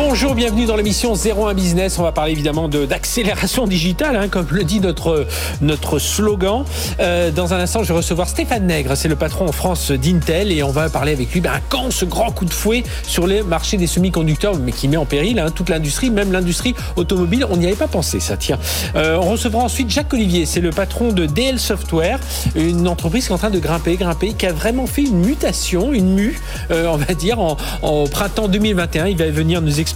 Bonjour, bienvenue dans l'émission 01 Business. On va parler évidemment d'accélération digitale, hein, comme le dit notre, notre slogan. Euh, dans un instant, je vais recevoir Stéphane Nègre, c'est le patron en France d'Intel, et on va parler avec lui ben, quand ce grand coup de fouet sur les marchés des semi-conducteurs, mais qui met en péril hein, toute l'industrie, même l'industrie automobile. On n'y avait pas pensé, ça tient. Euh, on recevra ensuite Jacques Olivier, c'est le patron de DL Software, une entreprise qui est en train de grimper, grimper, qui a vraiment fait une mutation, une mue, euh, on va dire, en, en printemps 2021. Il va venir nous expliquer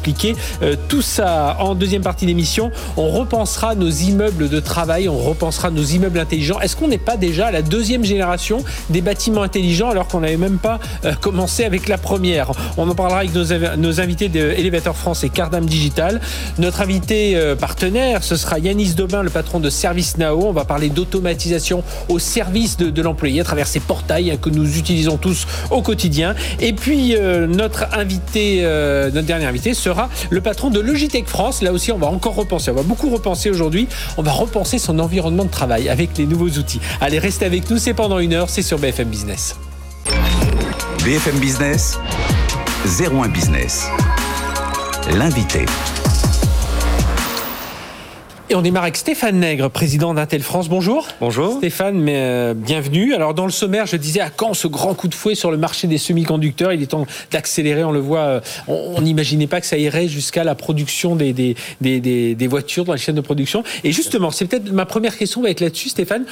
euh, tout ça en deuxième partie d'émission. On repensera nos immeubles de travail, on repensera nos immeubles intelligents. Est-ce qu'on n'est pas déjà à la deuxième génération des bâtiments intelligents alors qu'on n'avait même pas euh, commencé avec la première? On en parlera avec nos, invités de Elevator France et Cardam Digital. Notre invité euh, partenaire, ce sera Yanis Dobin, le patron de ServiceNow. On va parler d'automatisation au service de, l'employé à travers ces portails hein, que nous utilisons tous au quotidien. Et puis notre invité, notre dernier invité, sera le patron de Logitech France. Là aussi, on va encore repenser. On va beaucoup repenser aujourd'hui. On va repenser son environnement de travail avec les nouveaux outils. Allez, restez avec nous. C'est pendant une heure. C'est sur BFM Business. BFM Business, 01 Business. L'invité. Et on démarre avec Stéphane Nègre, président d'Intel France. Bonjour. Bonjour. Stéphane, mais, euh, bienvenue. Alors dans le sommaire, je disais à quand ce grand coup de fouet sur le marché des semi-conducteurs Il est temps d'accélérer, on le voit. Euh, on n'imaginait pas que ça irait jusqu'à la production des, des, des, des, voitures dans la chaîne de production. Et justement, c'est peut-être ma première question va être là-dessus, Stéphane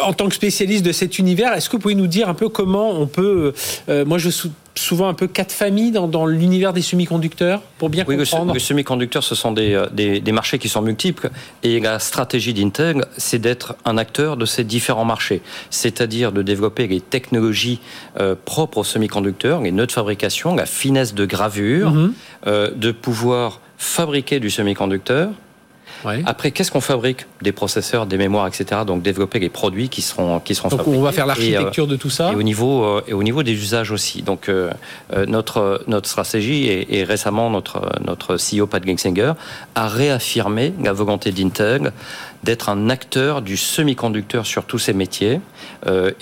en tant que spécialiste de cet univers, est-ce que vous pouvez nous dire un peu comment on peut... Euh, moi, je souvent un peu quatre familles dans, l'univers des semi-conducteurs pour bien oui, comprendre Les semi-conducteurs, ce sont euh, des, des, marchés qui sont multiples et la stratégie d'Intel, c'est d'être un acteur de ces différents marchés, c'est-à-dire de développer les technologies euh, propres aux semi-conducteurs, les nœuds de fabrication, la finesse de gravure, mhm. euh, de pouvoir fabriquer du semi-conducteur après, qu'est-ce qu'on fabrique Des processeurs, des mémoires, etc. Donc développer les produits qui seront qui seront Donc on va faire l'architecture euh, de tout ça. Et au niveau euh, et au niveau des usages aussi. Donc euh, notre notre stratégie et, récemment notre notre CEO Pat Gelsinger a réaffirmé la volonté d'Intel d'être un acteur du semi-conducteur sur tous ces métiers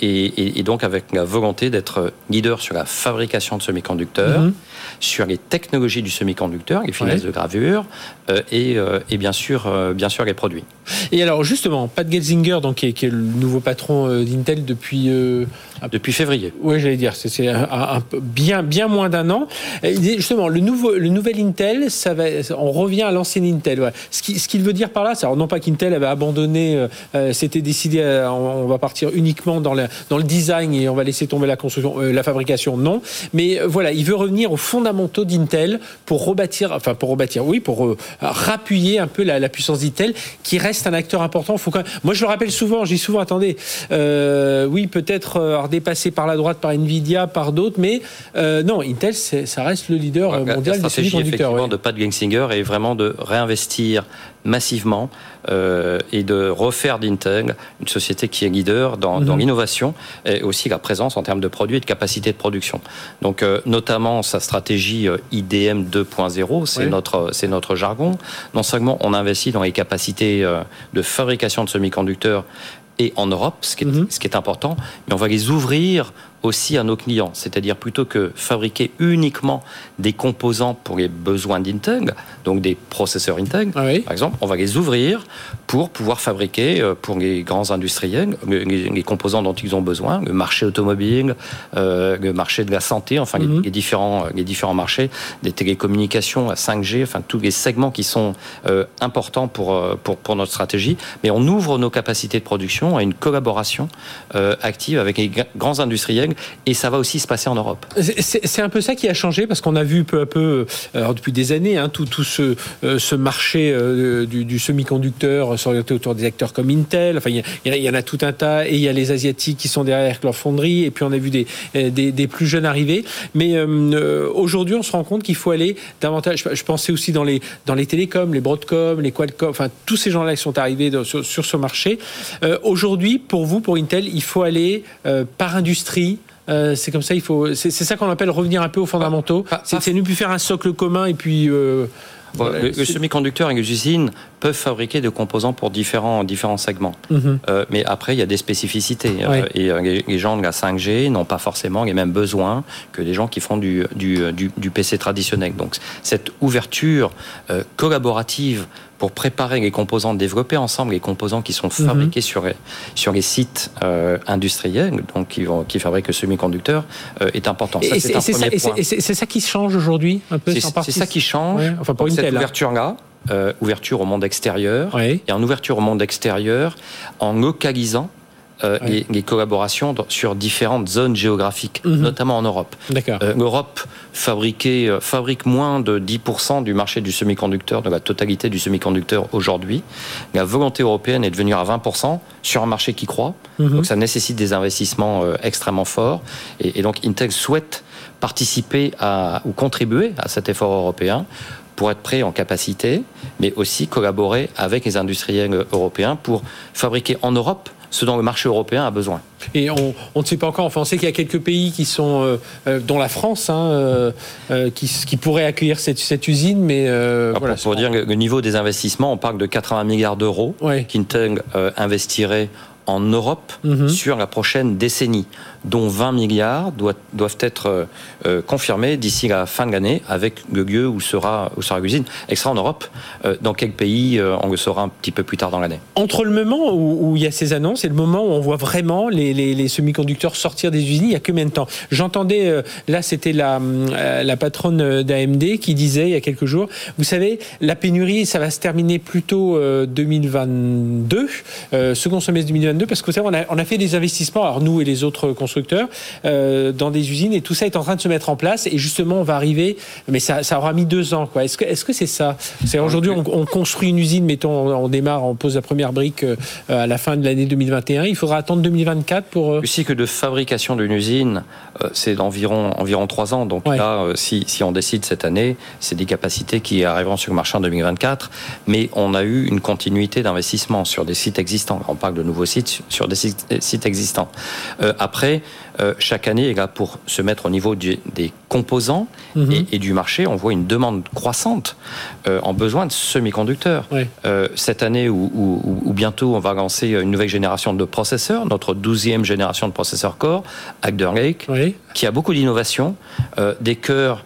et, donc avec la volonté d'être leader sur la fabrication de semi-conducteurs. Mhm sur les technologies du semi-conducteur, les finesses de gravure euh, et, euh, et, bien sûr, euh, bien sûr les produits. Et alors justement, Pat Gelsinger, donc qui est, qui est le nouveau patron d'Intel depuis depuis février. Oui, j'allais dire, c'est un, bien bien moins d'un an. justement, le nouveau le nouvel Intel, ça va, on revient à l'ancien Intel. Ce qu'il ce veut dire par là, c'est non pas qu'Intel avait abandonné, c'était décidé, on, va partir uniquement dans, dans le design et on va laisser tomber la construction, la fabrication, non. Mais voilà, il veut revenir au fondamentaux d'Intel pour rebâtir, enfin pour rebâtir, oui, pour euh, rappuyer un peu la, puissance d'Intel, qui reste un acteur important. Faut quand Moi, je le rappelle souvent, dis souvent, attendez, euh, oui, peut-être euh, dépassé par la droite, par Nvidia, par d'autres, mais euh, non, Intel, ça reste le leader mondial la stratégie, effectivement, de Pat Gelsinger est vraiment de réinvestir massivement euh, et de refaire d'Intel une société qui est leader dans, dans mhm. l'innovation et aussi la présence en termes de produits et de capacité de production. Donc, euh, notamment sa stratégie euh, IDM 2.0, c'est notre, c'est notre jargon. Non seulement on investit dans les capacités euh, de fabrication de semi-conducteurs et en Europe, ce qui, est, mhm. ce qui est important, mais on va les ouvrir aussi à nos clients. C'est-à-dire plutôt que fabriquer uniquement des composants pour les besoins d'Intel, donc des processeurs Intel, ah par exemple, on va les ouvrir pour pouvoir fabriquer euh, pour les grands industriels les, composants dont ils ont besoin, le marché automobile, euh, le marché de la santé, enfin les, mhm. différents, les différents marchés, des télécommunications, à 5G, enfin tous les segments qui sont euh, importants pour, pour, pour notre stratégie. Mais on ouvre nos capacités de production à une collaboration active avec les grands industriels et ça va aussi se passer en Europe. C'est un peu ça qui a changé parce qu'on a vu peu à peu, alors depuis des années, hein, tout, ce, euh, marché euh, du, du semi-conducteur s'orienter autour des acteurs comme Intel. Enfin, il y, en a tout un tas et il y a les Asiatiques qui sont derrière leur fonderie et puis on a vu des, euh, plus jeunes arriver. Mais aujourd'hui, on se rend compte qu'il faut aller davantage. Je, pensais aussi dans les, télécoms, les Broadcom, les Qualcomm, enfin tous ces gens-là qui sont arrivés sur, ce marché. aujourd'hui, pour vous, pour Intel, il faut aller par industrie Euh, c'est comme ça, il faut. C'est ça qu'on appelle revenir un peu aux fondamentaux. C'est ne plus faire un socle commun et puis. Euh, le, semi-conducteur et les usines peuvent fabriquer des composants pour différents, différents segments. Mhm. Euh, mais après, il y a des spécificités. Euh, et les, gens de la 5G n'ont pas forcément les mêmes besoins que les gens qui font du, du, du, PC traditionnel. Donc, cette ouverture collaborative pour préparer les composants, développer ensemble les composants qui sont mhm. fabriqués sur, les, sur les sites industriels, donc qui, vont, qui fabriquent le semi-conducteur, est important. c'est ça, qui change aujourd'hui, un peu C'est ça qui change. Enfin, pour cette hein. ouverture-là. Euh, ouverture au monde extérieur et en ouverture au monde extérieur en localisant euh, les, collaborations sur différentes zones géographiques, mhm. notamment en Europe. Euh, L'Europe fabrique moins de 10% du marché du semi-conducteur, de la totalité du semi-conducteur aujourd'hui. La volonté européenne est de venir à 20% sur un marché qui croît. Mhm. Donc ça nécessite des investissements extrêmement forts. Et, et, donc Intel souhaite participer à, ou contribuer à cet effort européen pour être prêt en capacité, mais aussi collaborer avec les industriels européens pour fabriquer en Europe ce dont le marché européen a besoin. Et on, ne sait pas encore. Enfin, on sait qu'il y a quelques pays qui sont, euh, euh, dont la France, hein, euh, qui, qui pourraient accueillir cette, cette usine, mais voilà. Pour, dire le niveau des investissements, on parle de 80 milliards d'euros qu'Intel investirait en Europe mhm. sur la prochaine décennie, dont 20 milliards doivent, être euh, euh, confirmés d'ici la fin de l'année avec lieu où sera, où sera l'usine. Extra en Europe, euh, dans quel pays on le saura un petit peu plus tard dans l'année. Entre le moment où, il y a ces annonces et le moment où on voit vraiment les, les, semi-conducteurs sortir des usines, il y a combien de temps? J'entendais, là c'était la, la patronne d'AMD qui disait il y a quelques jours, vous savez, la pénurie, ça va se terminer plutôt 2022, second semestre 2022 parce que vous savez, on a, fait des investissements, alors nous et les autres constructeurs, euh, dans des usines et tout ça est en train de se mettre en place et justement on va arriver, mais ça, ça aura mis deux ans. Est-ce que est-ce que c'est ça? C'est aujourd'hui on, construit une usine, mettons, on, démarre, on pose la première brique euh, à la fin de l'année 2021. Il faudra attendre 2024 pour. Euh... Le cycle de fabrication d'une usine, c'est d'environ environ trois ans. Donc là, si, si on décide cette année, c'est des capacités qui arriveront sur le marché en 2024. Mais on a eu une continuité d'investissement sur des sites existants. On parle de nouveaux sites sur des sites, existants. Euh, après, euh, chaque année là pour se mettre au niveau des composants mhm. et, du marché. On voit une demande croissante euh, en besoin de semi-conducteurs. cette année ou, bientôt, on va lancer une nouvelle génération de processeurs, notre douzième génération de processeurs Core, Agder Lake, qui a beaucoup d'innovation, des cœurs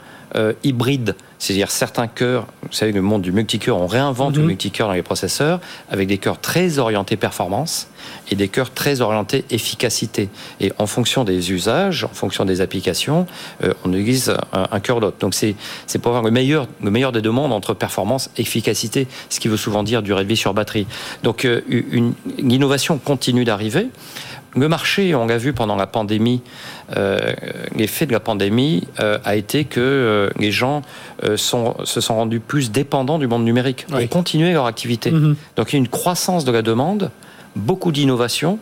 hybrides c'est-à-dire certains cœurs, vous savez, le monde du multicœur, on réinvente le mhm. multicœur dans les processeurs avec des cœurs très orientés performance et des cœurs très orientés efficacité. Et en fonction des usages, en fonction des applications, euh, on utilise un, cœur d'autre. Donc c'est pour avoir le meilleur, le meilleur des deux mondes entre performance et efficacité, ce qui veut souvent dire durée de vie sur batterie. Donc euh, une, une innovation continue d'arriver. Le marché, on l'a vu pendant la pandémie, euh, l'effet de la pandémie euh, a été que euh, les gens sont, se sont rendus plus dépendants du monde numérique pour continuer leur activité. Mhm. Donc il y a une croissance de la demande, beaucoup d'innovation.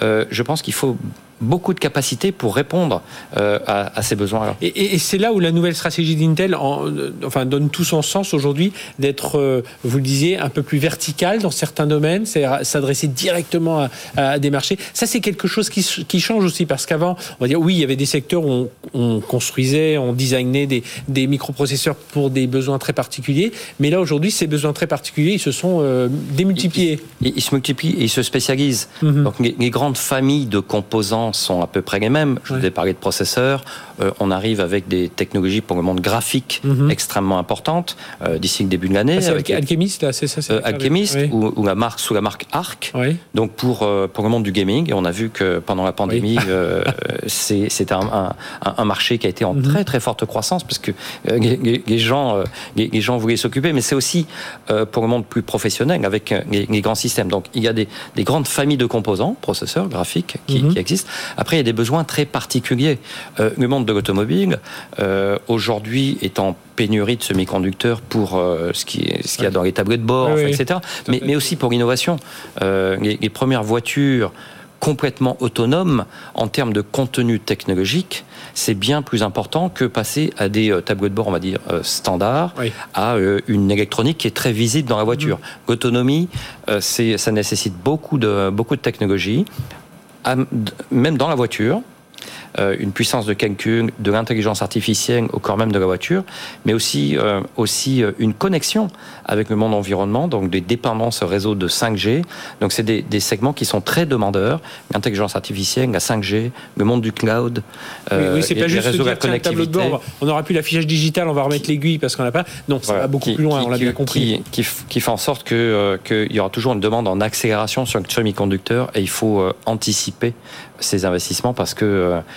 je pense qu'il faut beaucoup de capacités pour répondre euh, à, ces besoins-là. Et, c'est là où la nouvelle stratégie d'Intel euh, enfin, donne tout son sens aujourd'hui d'être, euh, vous le disiez, un peu plus vertical dans certains domaines, c'est s'adresser directement à, des marchés. Ça, c'est quelque chose qui, qui, change aussi parce qu'avant, on va dire, oui, il y avait des secteurs où on, construisait, on designait des, des, microprocesseurs pour des besoins très particuliers, mais là, aujourd'hui, ces besoins très particuliers, ils se sont démultipliés. Ils, se multiplient et ils se spécialisent. Mm-hmm. Donc, les grandes familles de composants sont à peu près les mêmes. Je vous ai parlé de processeurs. Euh, on arrive avec des technologies pour le monde graphique mhm. extrêmement importantes euh, d'ici le début de l'année. Ah, avec Alchemist, là, c'est ça euh, Alchemist, ou, la marque sous la marque Arc. Donc pour, pour le monde du gaming, et on a vu que pendant la pandémie, c'est un, un, marché qui a été en mhm. très très forte croissance parce que les, gens, les, gens voulaient s'occuper, mais c'est aussi pour le monde plus professionnel avec les, grands systèmes. Donc il y a des, des grandes familles de composants, processeurs, graphiques, qui, mhm. qui existent. Après, il y a des besoins très particuliers. Euh, le monde de l'automobile, euh, aujourd'hui, est en pénurie de semi-conducteurs pour euh, ce qu'il ce y a dans les tableaux de bord, etc. Mais, mais, aussi pour l'innovation. Les, les, premières voitures complètement autonomes en termes de contenu technologique, c'est bien plus important que passer à des tableaux de bord, on va dire, standards, à une électronique qui est très visible dans la voiture. Mm-hmm. L'autonomie, ça nécessite beaucoup de, beaucoup de technologie même dans la voiture. Une puissance de calcul, de l'intelligence artificielle au corps même de la voiture, mais aussi, aussi une connexion avec le monde environnement, donc des dépendances réseau de 5G. Donc c'est des, des, segments qui sont très demandeurs, l'intelligence artificielle, la 5G, le monde du cloud. oui, oui c'est pas juste dire, tiens, tableau de bord, on n'aura plus l'affichage digital, on va remettre l'aiguille parce qu'on n'a pas. Non, ça va beaucoup plus loin, on l'a bien compris. Qui, qui, fait en sorte qu'il que y aura toujours une demande en accélération sur le semi-conducteur et il faut anticiper ces investissements parce que euh,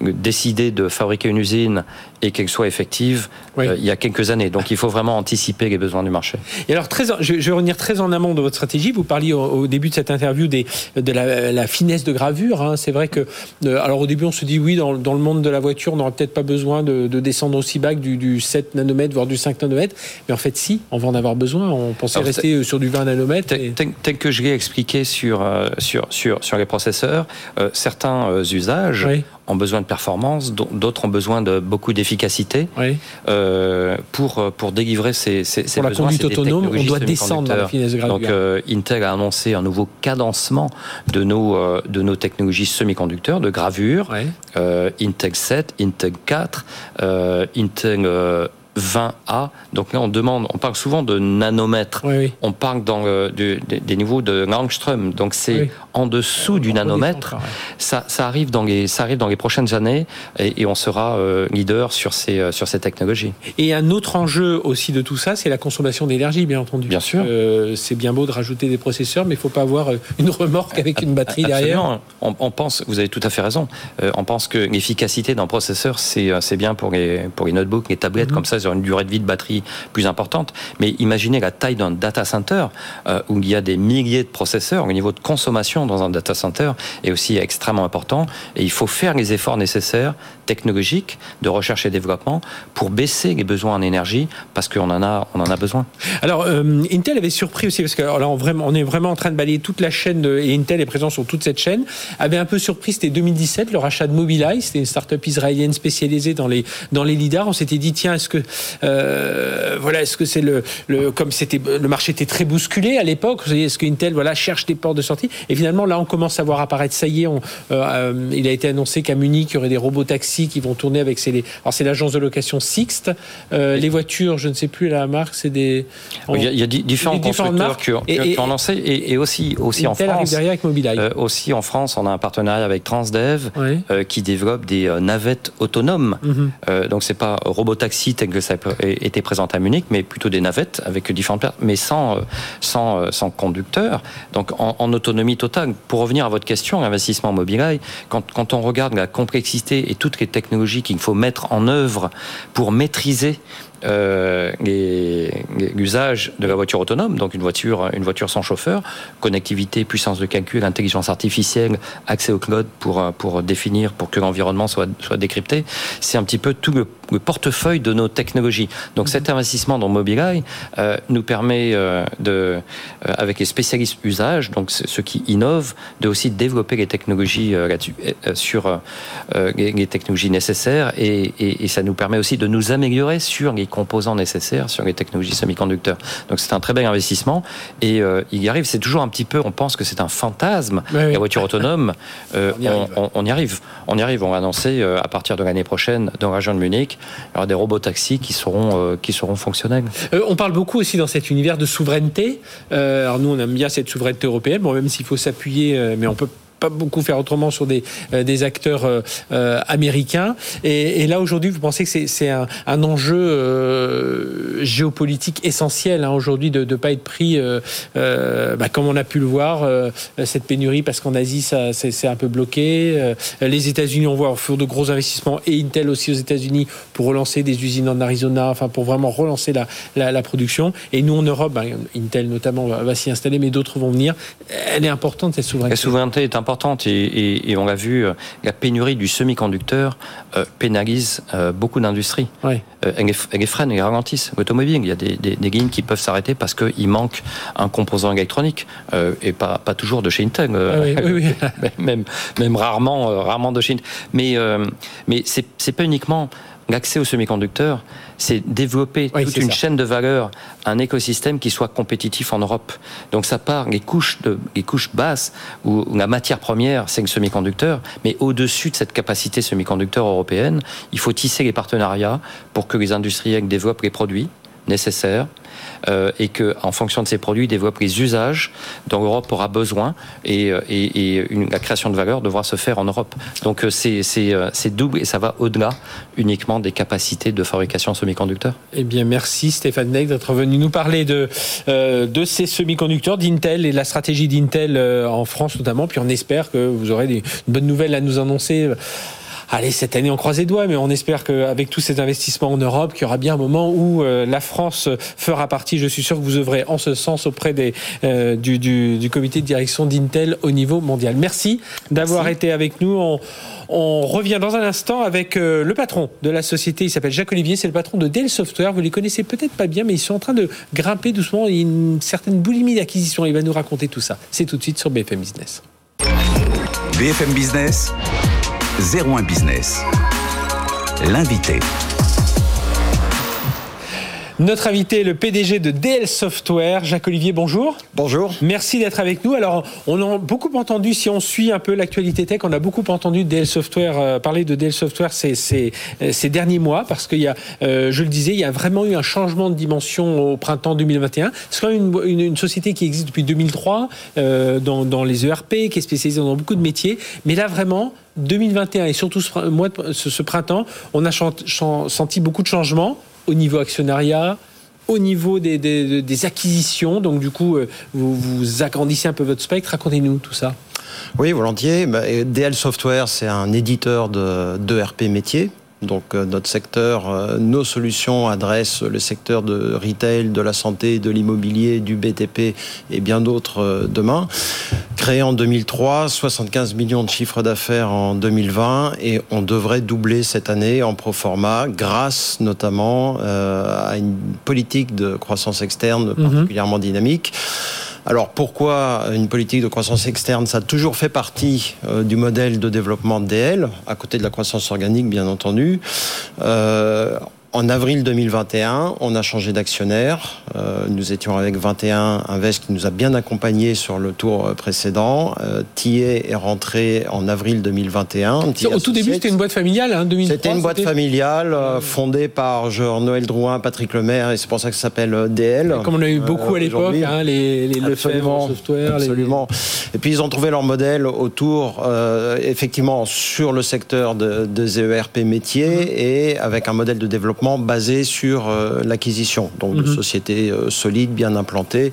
décider de fabriquer une usine et qu'elle soit effective euh, il y a quelques années. Donc il faut vraiment anticiper les besoins du marché. Et alors, très, je, vais revenir très en amont de votre stratégie. Vous parliez au, début de cette interview des, de la, finesse de gravure. Hein. C'est vrai que, euh, alors au début, on se dit oui, dans, dans le monde de la voiture, on n'aura peut-être pas besoin de, descendre aussi bas que du, 7 nanomètres, voire du 5 nanomètres. Mais en fait, si, on va en avoir besoin. On pensait rester sur du 20 nanomètres. Tel, que je l'ai expliqué sur, sur, sur, sur les processeurs, certains usages ont besoin de performance, d'autres ont besoin de beaucoup d'efficacité euh, pour pour délivrer ces, ces, pour la conduite autonome, on doit descendre dans la finesse de Donc euh, Intel a annoncé un nouveau cadencement de nos euh, de nos technologies semi-conducteurs de gravure, Intel 7, Intel 4, Intel 20A. Donc là, on demande, on parle souvent de nanomètres. On parle dans des niveaux de Langström. Donc c'est en dessous du nanomètre. Ça, ça, arrive dans les, ça arrive dans les prochaines années et, on sera euh, leader sur ces, euh, sur ces technologies. Et un autre enjeu aussi de tout ça, c'est la consommation d'énergie, bien entendu. Bien sûr. Euh, c'est bien beau de rajouter des processeurs, mais il ne faut pas avoir une remorque avec une batterie derrière. On, on, pense, vous avez tout à fait raison. on pense que l'efficacité d'un processeur, c'est bien pour les, pour les notebooks, les tablettes, mhm. comme ça, une durée de vie de batterie plus importante. Mais imaginez la taille d'un data center où il y a des milliers de processeurs au niveau de consommation dans un data center est aussi extrêmement important et il faut faire les efforts nécessaires technologiques de recherche et développement pour baisser les besoins en énergie parce qu'on en a, on en a besoin. Alors, euh, Intel avait surpris aussi parce que vraiment, on est vraiment en train de balayer toute la chaîne et Intel est présent sur toute cette chaîne. Avait un peu surpris, c'était 2017, le rachat de Mobileye, c'était une start-up israélienne spécialisée dans les dans les lidars. On s'était dit tiens, est-ce que euh, voilà, est-ce que c'est le, le comme c'était le marché était très bousculé à l'époque, est-ce que Intel voilà cherche des portes de sortie et finalement là, on commence à voir apparaître. Ça y est, on, euh, euh, il a été annoncé qu'à Munich, il y aurait des robots taxis qui vont tourner avec ces. Alors, c'est l'agence de location Sixt. Euh, les voitures, je ne sais plus la marque, c'est des. il, y a, différents constructeurs qui, ont, lancé et, aussi, aussi en France. derrière avec aussi en France, on a un partenariat avec Transdev qui développe des navettes autonomes. Mhm. donc, c'est pas robotaxi tel que ça été présent à Munich, mais plutôt des navettes avec différentes mais sans, sans, sans conducteur. Donc, en, autonomie totale pour revenir à votre question, l'investissement Mobileye, quand, quand on regarde la complexité et toutes les technologies qu'il faut mettre en œuvre pour maîtriser euh, l'usage de la voiture autonome, donc une voiture, une voiture sans chauffeur, connectivité, puissance de calcul, intelligence artificielle, accès au cloud pour, pour définir, pour que l'environnement soit, soit décrypté. C'est un petit peu tout le, portefeuille de nos technologies. Donc cet mhm. investissement dans Mobileye euh, nous permet euh, de, euh, avec les spécialistes usage, donc ceux qui innovent, de aussi développer les technologies là-dessus, sur les, technologies nécessaires et, et, et ça nous permet aussi de nous améliorer sur les composants nécessaires sur les technologies semi-conducteurs. Donc c'est un très bel investissement et euh, il y arrive. C'est toujours un petit peu, on pense que c'est un fantasme. la voiture autonome, euh, on, y on, y arrive. On y arrive. On va annoncer euh, à partir de l'année prochaine dans la région de Munich, il y aura des robots taxis qui seront qui seront fonctionnels. on parle beaucoup aussi dans cet univers de souveraineté. alors nous, on aime bien cette souveraineté européenne. Bon, même s'il faut s'appuyer, mais on peut pas beaucoup faire autrement sur des, euh, des acteurs euh, euh, américains. Et, là, aujourd'hui, vous pensez que c'est un, un, enjeu géopolitique essentiel hein, aujourd'hui de ne pas être pris, bah, comme on a pu le voir, cette pénurie, parce qu'en Asie, ça c'est un peu bloqué. les États-Unis, on voit, font de gros investissements, et Intel aussi aux États-Unis, pour relancer des usines en Arizona, enfin pour vraiment relancer la, la, la production. Et nous, en Europe, bah, Intel notamment va, va s'y installer, mais d'autres vont venir. Elle est importante, cette souveraineté. La souveraineté est importante et, on l'a vu, euh, la pénurie du semi-conducteur euh, pénalise euh, beaucoup d'industries. elle, elle freine, elle ralentissent. L'automobile, il y a des, des, lignes qui peuvent s'arrêter parce qu'il manque un composant électronique et pas, pas toujours de chez Intel. même, même rarement, rarement de chez Intel. Mais, mais c'est pas uniquement l'accès aux semi-conducteurs, c'est développer toute une chaîne de valeur, un écosystème qui soit compétitif en Europe. Donc ça part les couches, de, les couches basses où la matière première, c'est le semi-conducteur, mais au-dessus de cette capacité semi-conducteur européenne, il faut tisser les partenariats pour que les industriels développent les produits nécessaires euh, et que, en fonction de ces produits, développent les usages dont l'Europe aura besoin et, euh, une, la création de valeur devra se faire en Europe. Donc euh, c'est double et ça va au-delà uniquement des capacités de fabrication semi-conducteurs. Eh bien, merci Stéphane Neck d'être venu nous parler de, de ces semi-conducteurs, d'Intel et de la stratégie d'Intel en France notamment. Puis on espère que vous aurez des bonnes nouvelles à nous annoncer allez, cette année, on croise les doigts, mais on espère qu'avec tous ces investissements en Europe, qu'il y aura bien un moment où euh, la France fera partie. Je suis sûr que vous œuvrez en ce sens auprès des, euh, du, du, du, comité de direction d'Intel au niveau mondial. Merci d'avoir été avec nous. On, on, revient dans un instant avec euh, le patron de la société. Il s'appelle Jacques Olivier. C'est le patron de Dell Software. Vous les connaissez peut-être pas bien, mais ils sont en train de grimper doucement. Il y a une certaine boulimie d'acquisition. Il va nous raconter tout ça. C'est tout de suite sur BFM Business. BFM Business. 01 Business. L'invité. Notre invité est le PDG de DL Software, Jacques-Olivier, bonjour. Bonjour. Merci d'être avec nous. Alors, on a beaucoup entendu, si on suit un peu l'actualité tech, on a beaucoup entendu DL Software, euh, parler de DL Software ces, ces, euh, ces derniers mois, parce qu'il y a, euh, je le disais, il y a vraiment eu un changement de dimension au printemps 2021. C'est quand même une, une, société qui existe depuis 2003 dans, dans les ERP, qui est spécialisée dans beaucoup de métiers. Mais là, vraiment, 2021 et surtout ce, mois, ce, ce printemps, on a senti beaucoup de changements au niveau actionnariat, au niveau des, acquisitions. Donc, du coup, euh, vous, agrandissez un peu votre spectre. Racontez-nous tout ça. Oui, volontiers. Bah, DL Software, c'est un éditeur de, métier. Donc euh, notre secteur, euh, nos solutions adressent le secteur de retail, de la santé, de l'immobilier, du BTP et bien d'autres euh, demain. Créé en 2003, 75 millions de chiffres d'affaires en 2020 et on devrait doubler cette année en pro forma grâce notamment à une politique de croissance externe mhm. particulièrement dynamique. Alors pourquoi une politique de croissance externe Ça a toujours fait partie euh, du modèle de développement DL, à côté de la croissance organique bien entendu. Euh, en avril 2021, on a changé d'actionnaire. Euh, nous étions avec 21 Invest qui nous a bien accompagnés sur le tour euh, précédent. Euh, est rentré en avril 2021. Au tout début, c'était une boîte familiale, hein, 2003. C'était une boîte familiale euh, fondée par Noël Drouin, Patrick Lemaire, et c'est pour ça que ça s'appelle DL. comme on a eu beaucoup à l'époque, hein, les, les Lefebvre Software. Absolument. Et puis ils ont trouvé leur modèle autour, effectivement, sur le secteur de, de ZERP métier mm-hmm. et avec un modèle de développement basé sur euh, l'acquisition, donc de mhm. sociétés euh, solides, bien implantées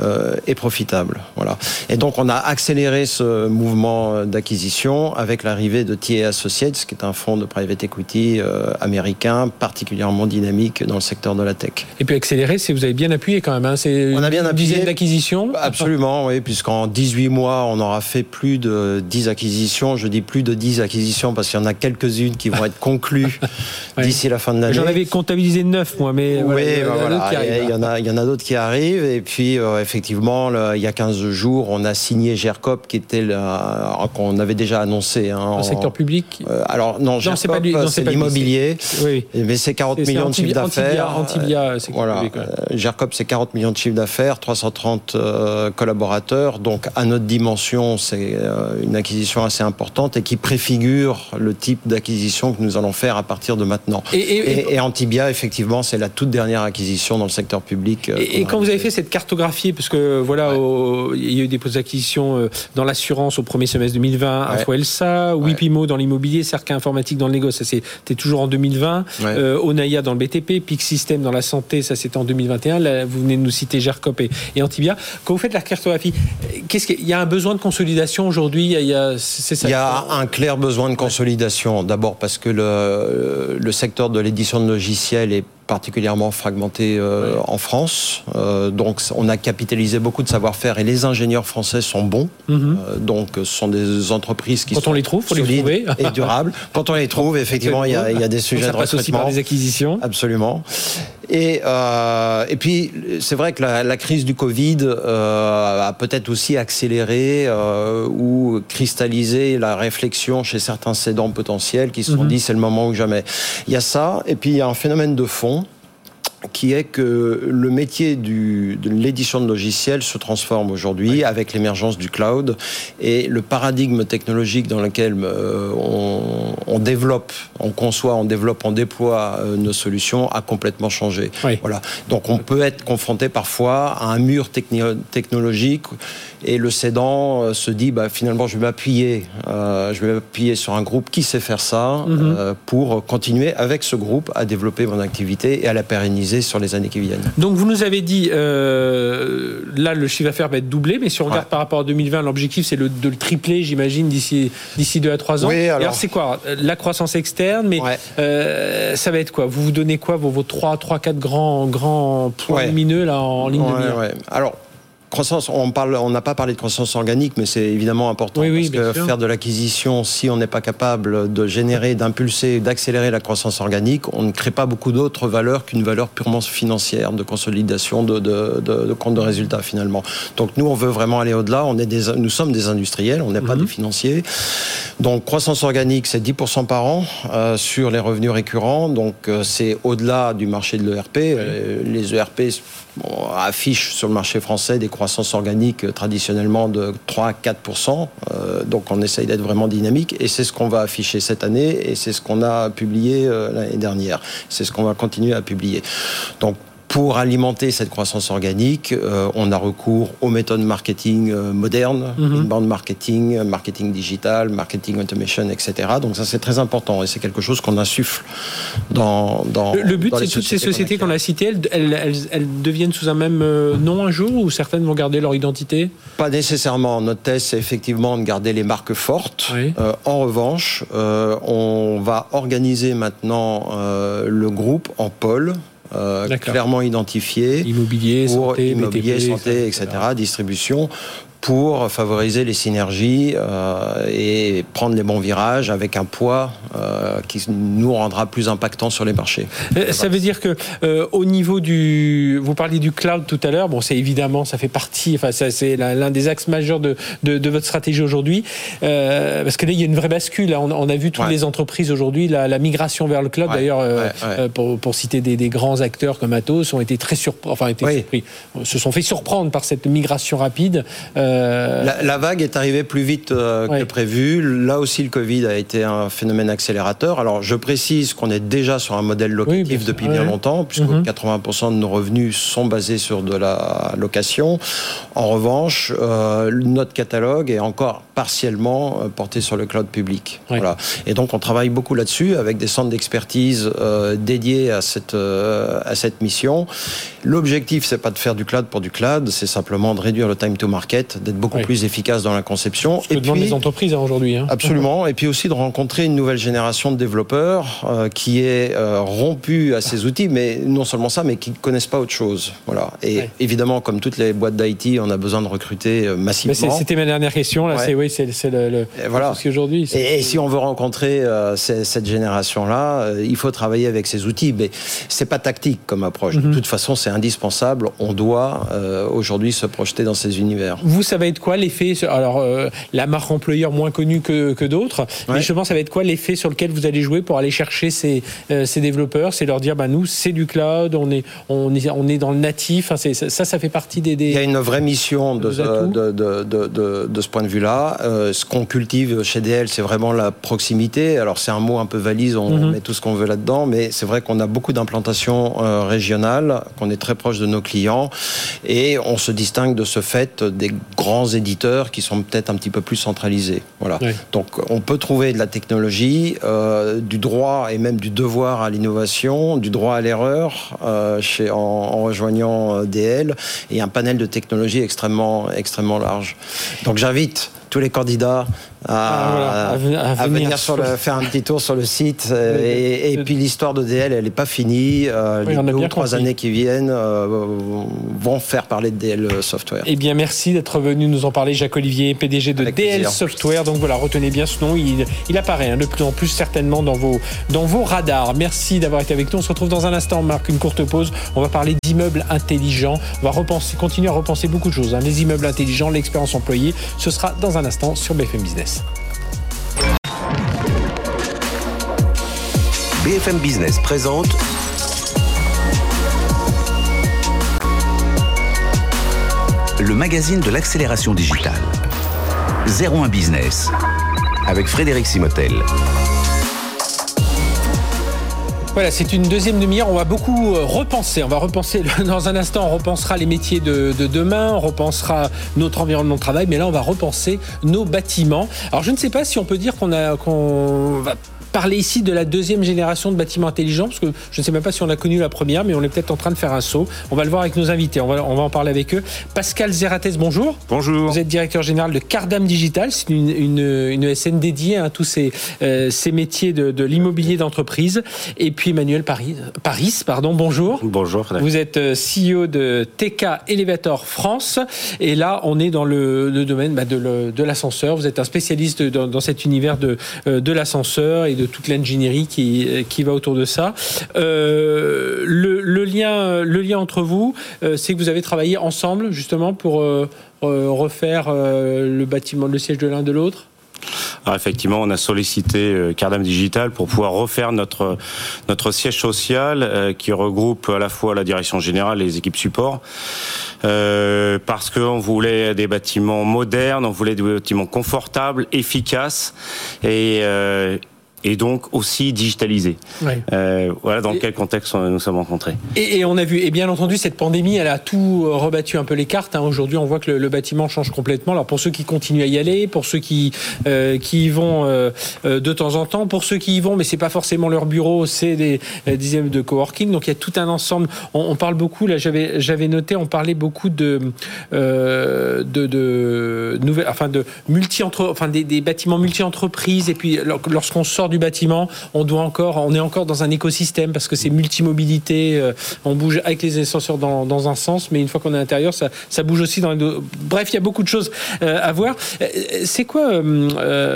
euh, et profitables. Voilà. Et donc on a accéléré ce mouvement d'acquisition avec l'arrivée de TA Associates, qui est un fonds de private equity américain particulièrement dynamique dans le secteur de la tech. Et puis accéléré, c'est vous avez bien appuyé quand même. Hein. C'est on a bien appuyé. dizaine d'acquisitions. Absolument, oui, puisqu'en 18 mois, on aura fait plus de 10 acquisitions. Je dis plus de 10 acquisitions parce qu'il y en a quelques-unes qui vont être conclues d'ici la fin de l'année. J'en avais comptabilisé neuf, moi, mais oui, il y, en a, il y en a d'autres qui arrivent. Et puis, euh, effectivement, il y a 15 jours, on a signé GERCOP, qui était qu'on avait déjà annoncé. Hein, en secteur public euh, Alors, non, GERCOP, c'est l'immobilier. Oui. Mais c'est 40 millions de chiffre d'affaires. Antibia, c'est voilà. Euh, GERCOP, c'est 40 millions de chiffre d'affaires, 330 collaborateurs. Donc, à notre dimension, c'est une acquisition assez importante et qui préfigure le type d'acquisition que nous allons faire à partir de maintenant. et, et, Antibia, effectivement, c'est la toute dernière acquisition dans le secteur public. Euh, et, quand vous avez fait cette cartographie, parce que voilà, il y a eu des acquisitions euh, dans l'assurance au premier semestre 2020, ouais. Elsa, Wipimo dans l'immobilier, Cerca Informatique dans le négoce, ça c'était toujours en 2020, euh, Onaya dans le BTP, Pic System dans la santé, ça c'était en 2021. Là, vous venez de nous citer Gercop et, Antibia. Quand vous faites la cartographie, qu'est-ce qu'il y a un besoin de consolidation aujourd'hui Il y a, il y a un clair besoin de consolidation. D'abord parce que le, le secteur de l'édition de logiciels est particulièrement fragmenté en France. donc, on a capitalisé beaucoup de savoir-faire et les ingénieurs français sont bons. Mhm. donc, ce sont des entreprises qui Quand sont on les trouve, faut les trouver. et durables. Quand on les trouve, effectivement, il y, a, il y a des sujets de recrutement. aussi par des acquisitions. Absolument. Et, euh, et puis, c'est vrai que la, la, crise du Covid euh, a peut-être aussi accéléré euh, ou cristallisé la réflexion chez certains cédants potentiels qui se sont mhm. dit c'est le moment ou jamais. Il y a ça, et puis il y a un phénomène de fond qui est que le métier du, de l'édition de logiciels se transforme aujourd'hui avec l'émergence du cloud et le paradigme technologique dans lequel euh, on, on, développe, on conçoit, on développe, on déploie euh, nos solutions a complètement changé. Voilà. Donc on peut être confronté parfois à un mur technologique et le cédant euh, se dit bah, finalement je vais m'appuyer, je vais m'appuyer sur un groupe qui sait faire ça mm-hmm. pour continuer avec ce groupe à développer mon activité et à la pérenniser sur les années qui viennent. Donc vous nous avez dit, euh, là le chiffre d'affaires va être doublé, mais si on regarde par rapport à 2020, l'objectif c'est de le tripler, j'imagine, d'ici d'ici 2 à 3 ans. Oui, alors, c'est quoi La croissance externe, mais euh, ça va être quoi? Vous vous donnez quoi vos, vos 3, 3, 4 grands, grands points lumineux là, en ligne de mire? Alors, Croissance, on parle, on n'a pas parlé de croissance organique, mais c'est évidemment important parce que faire de l'acquisition, si on n'est pas capable de générer, d'impulser, d'accélérer la croissance organique, on ne crée pas beaucoup d'autres valeurs qu'une valeur purement financière, de consolidation, de, de, de, compte de résultats finalement. Donc nous, on veut vraiment aller au-delà. On est des, nous sommes des industriels, on n'est pas mhm. des financiers. Donc croissance organique, c'est 10% par an euh, sur les revenus récurrents. Donc euh, c'est au-delà du marché de l'ERP. Euh, les ERP affichent sur le marché français des croissance organique euh, traditionnellement de 3 4 euh, Donc on essaye d'être vraiment dynamique et c'est ce qu'on va afficher cette année et c'est ce qu'on a publié euh, l'année dernière. C'est ce qu'on va continuer à publier. Donc pour alimenter cette croissance organique, euh, on a recours aux méthodes marketing euh, modernes, mm inbound marketing, marketing digital, marketing automation, etc. Donc ça c'est très important et c'est quelque chose qu'on insuffle dans, dans Le, but c'est toutes ces sociétés qu'on a citées, elles, elles, deviennent sous un même euh, nom un jour ou certaines vont garder leur identité? Pas nécessairement. Notre test c'est effectivement de garder les marques fortes. en revanche, on va organiser maintenant le groupe en pôle euh, clairement identifié Immobilier, santé, immobilier, santé, etc., distribution, pour favoriser les synergies euh, et prendre les bons virages avec un poids euh, qui nous rendra plus impactant sur les marchés. Euh, ça veut dire que au niveau du, vous parliez du cloud tout à l'heure. Bon, c'est évidemment, ça fait partie. Enfin, c'est l'un des axes majeurs de, de, de votre stratégie aujourd'hui, parce que là, il y a une vraie bascule. On, on a vu toutes les entreprises aujourd'hui, la, la, migration vers le cloud. D'ailleurs, pour, pour, citer des, des, grands acteurs comme Atos, ont été très surpris, enfin, été surpris, se sont fait surprendre par cette migration rapide. Euh, la, vague est arrivée plus vite euh, que prévu. Là aussi, le Covid a été un phénomène accélérateur. Alors, je précise qu'on est déjà sur un modèle locatif depuis bien longtemps, puisque 80% mhm. de nos revenus sont basés sur de la location. En revanche, euh, notre catalogue est encore partiellement porté sur le cloud public. Voilà. Et donc, on travaille beaucoup là-dessus avec des centres d'expertise dédiés à cette, à cette mission. L'objectif, c'est pas de faire du cloud pour du cloud, c'est simplement de réduire le time to market, d'être beaucoup plus efficace dans la conception. Ce que et puis, les entreprises hein, aujourd'hui. Hein. Absolument. et puis aussi de rencontrer une nouvelle génération de développeurs euh, qui est euh, rompue à ces outils, mais non seulement ça, mais qui ne connaissent pas autre chose. Voilà. Et évidemment, comme toutes les boîtes d'IT, on a besoin de recruter euh, massivement. C'était ma dernière question. Là, c'est oui, c'est le, le voilà. aujourd'hui. Et, et, si on veut rencontrer cette génération-là, il faut travailler avec ces outils, mais c'est pas tactique comme approche. De mhm. toute façon, c'est indispensable. On doit aujourd'hui se projeter dans ces univers. Vous, ça va être quoi l'effet Alors, euh, la marque employeur moins connue que, que d'autres, mais justement, ça va être quoi l'effet sur lequel vous allez jouer pour aller chercher ces, euh, ces développeurs C'est leur dire, bah, nous, c'est du cloud, on est, on est, on est dans le natif. Enfin, ça, ça fait partie des, Il y a une vraie mission de, de, de, de, de ce point de vue-là. Euh, ce qu'on cultive chez DL, c'est vraiment la proximité. Alors, c'est un mot un peu valise, on mhm. met tout ce qu'on veut là-dedans, mais c'est vrai qu'on a beaucoup d'implantations régionales, qu'on est très proche de nos clients, et on se distingue de ce fait des grands éditeurs qui sont peut-être un petit peu plus centralisés. Voilà. Donc on peut trouver de la technologie, euh, du droit et même du devoir à l'innovation, du droit à l'erreur euh, chez, en, rejoignant euh, DL et un panel de technologies extrêmement, extrêmement large. Donc j'invite tous les candidats à, ah, venir, sur le, faire un petit tour sur le site. et, puis l'histoire de DL, elle n'est pas finie. les deux ou trois années qui viennent vont faire parler de DL Software. Eh bien, merci d'être venu nous en parler, Jacques Olivier, PDG de DL Software. Donc voilà, retenez bien ce nom. Il, il apparaît hein, de plus en plus certainement dans vos, dans vos radars. Merci d'avoir été avec nous. On se retrouve dans un instant. On marque une courte pause. On va parler d'immeubles intelligents. On va repenser, continuer à repenser beaucoup de choses. Hein. Les immeubles intelligents, l'expérience employée. Ce sera dans un instant sur BFM Business. BFM Business présente le magazine de l'accélération digitale. 01 Business avec Frédéric Simotel. Voilà, c'est une deuxième demi-heure. On va beaucoup euh, repenser. On va repenser dans un instant. On repensera les métiers de, demain. On repensera notre environnement de travail. Mais là, on va repenser nos bâtiments. Alors, je ne sais pas si on peut dire qu'on a qu'on va parler ici de la deuxième génération de bâtiments intelligents, parce que je ne sais même pas si on a connu la première, mais on est peut-être en train de faire un saut. On va le voir avec nos invités, on va, on va en parler avec eux. Pascal Zerates, bonjour. Bonjour. Vous êtes directeur général de Cardam Digital, c'est une, une, une, SN dédiée à tous ces, euh, ces métiers de, de l'immobilier d'entreprise. Et puis Emmanuel Paris, Paris pardon, bonjour. Bonjour. Vous êtes euh, CEO de TK Elevator France, et là on est dans le, le domaine bah, de l'ascenseur. Vous êtes un spécialiste dans, dans cet univers de, euh, de l'ascenseur et de toute l'ingénierie qui, qui va autour de ça. Euh, le, lien, le lien entre vous, euh, c'est que vous avez travaillé ensemble justement pour euh, refaire le bâtiment, le siège de l'un de l'autre? Effectivement, on a sollicité Cardam Digital pour pouvoir refaire notre notre siège social qui regroupe à la fois la direction générale et les équipes support. Euh, parce qu'on voulait des bâtiments modernes, on voulait des bâtiments confortables, efficaces et et donc aussi digitalisé. Euh, voilà dans quel contexte nous sommes rencontrés. Et, on a vu, et bien entendu, cette pandémie, elle a tout rebattu un peu les cartes. Hein. Aujourd'hui, on voit que le, bâtiment change complètement. Alors pour ceux qui continuent à y aller, pour ceux qui euh, qui y vont euh, de temps en temps, pour ceux qui y vont, mais c'est pas forcément leur bureau, c'est des dixièmes de coworking. Donc il y a tout un ensemble. On, on parle beaucoup. Là, j'avais j'avais noté, on parlait beaucoup de de, de nouvelles, enfin de multi entre, enfin des, des bâtiments multi entreprises. Et puis lorsqu'on sort du on doit encore, on est encore dans un écosystème parce que c'est multimobilité. Euh, on bouge avec les ascenseurs dans, un sens, mais une fois qu'on est à l'intérieur, ça, bouge aussi dans les. Bref, il y a beaucoup de choses euh, à voir. Euh, c'est quoi,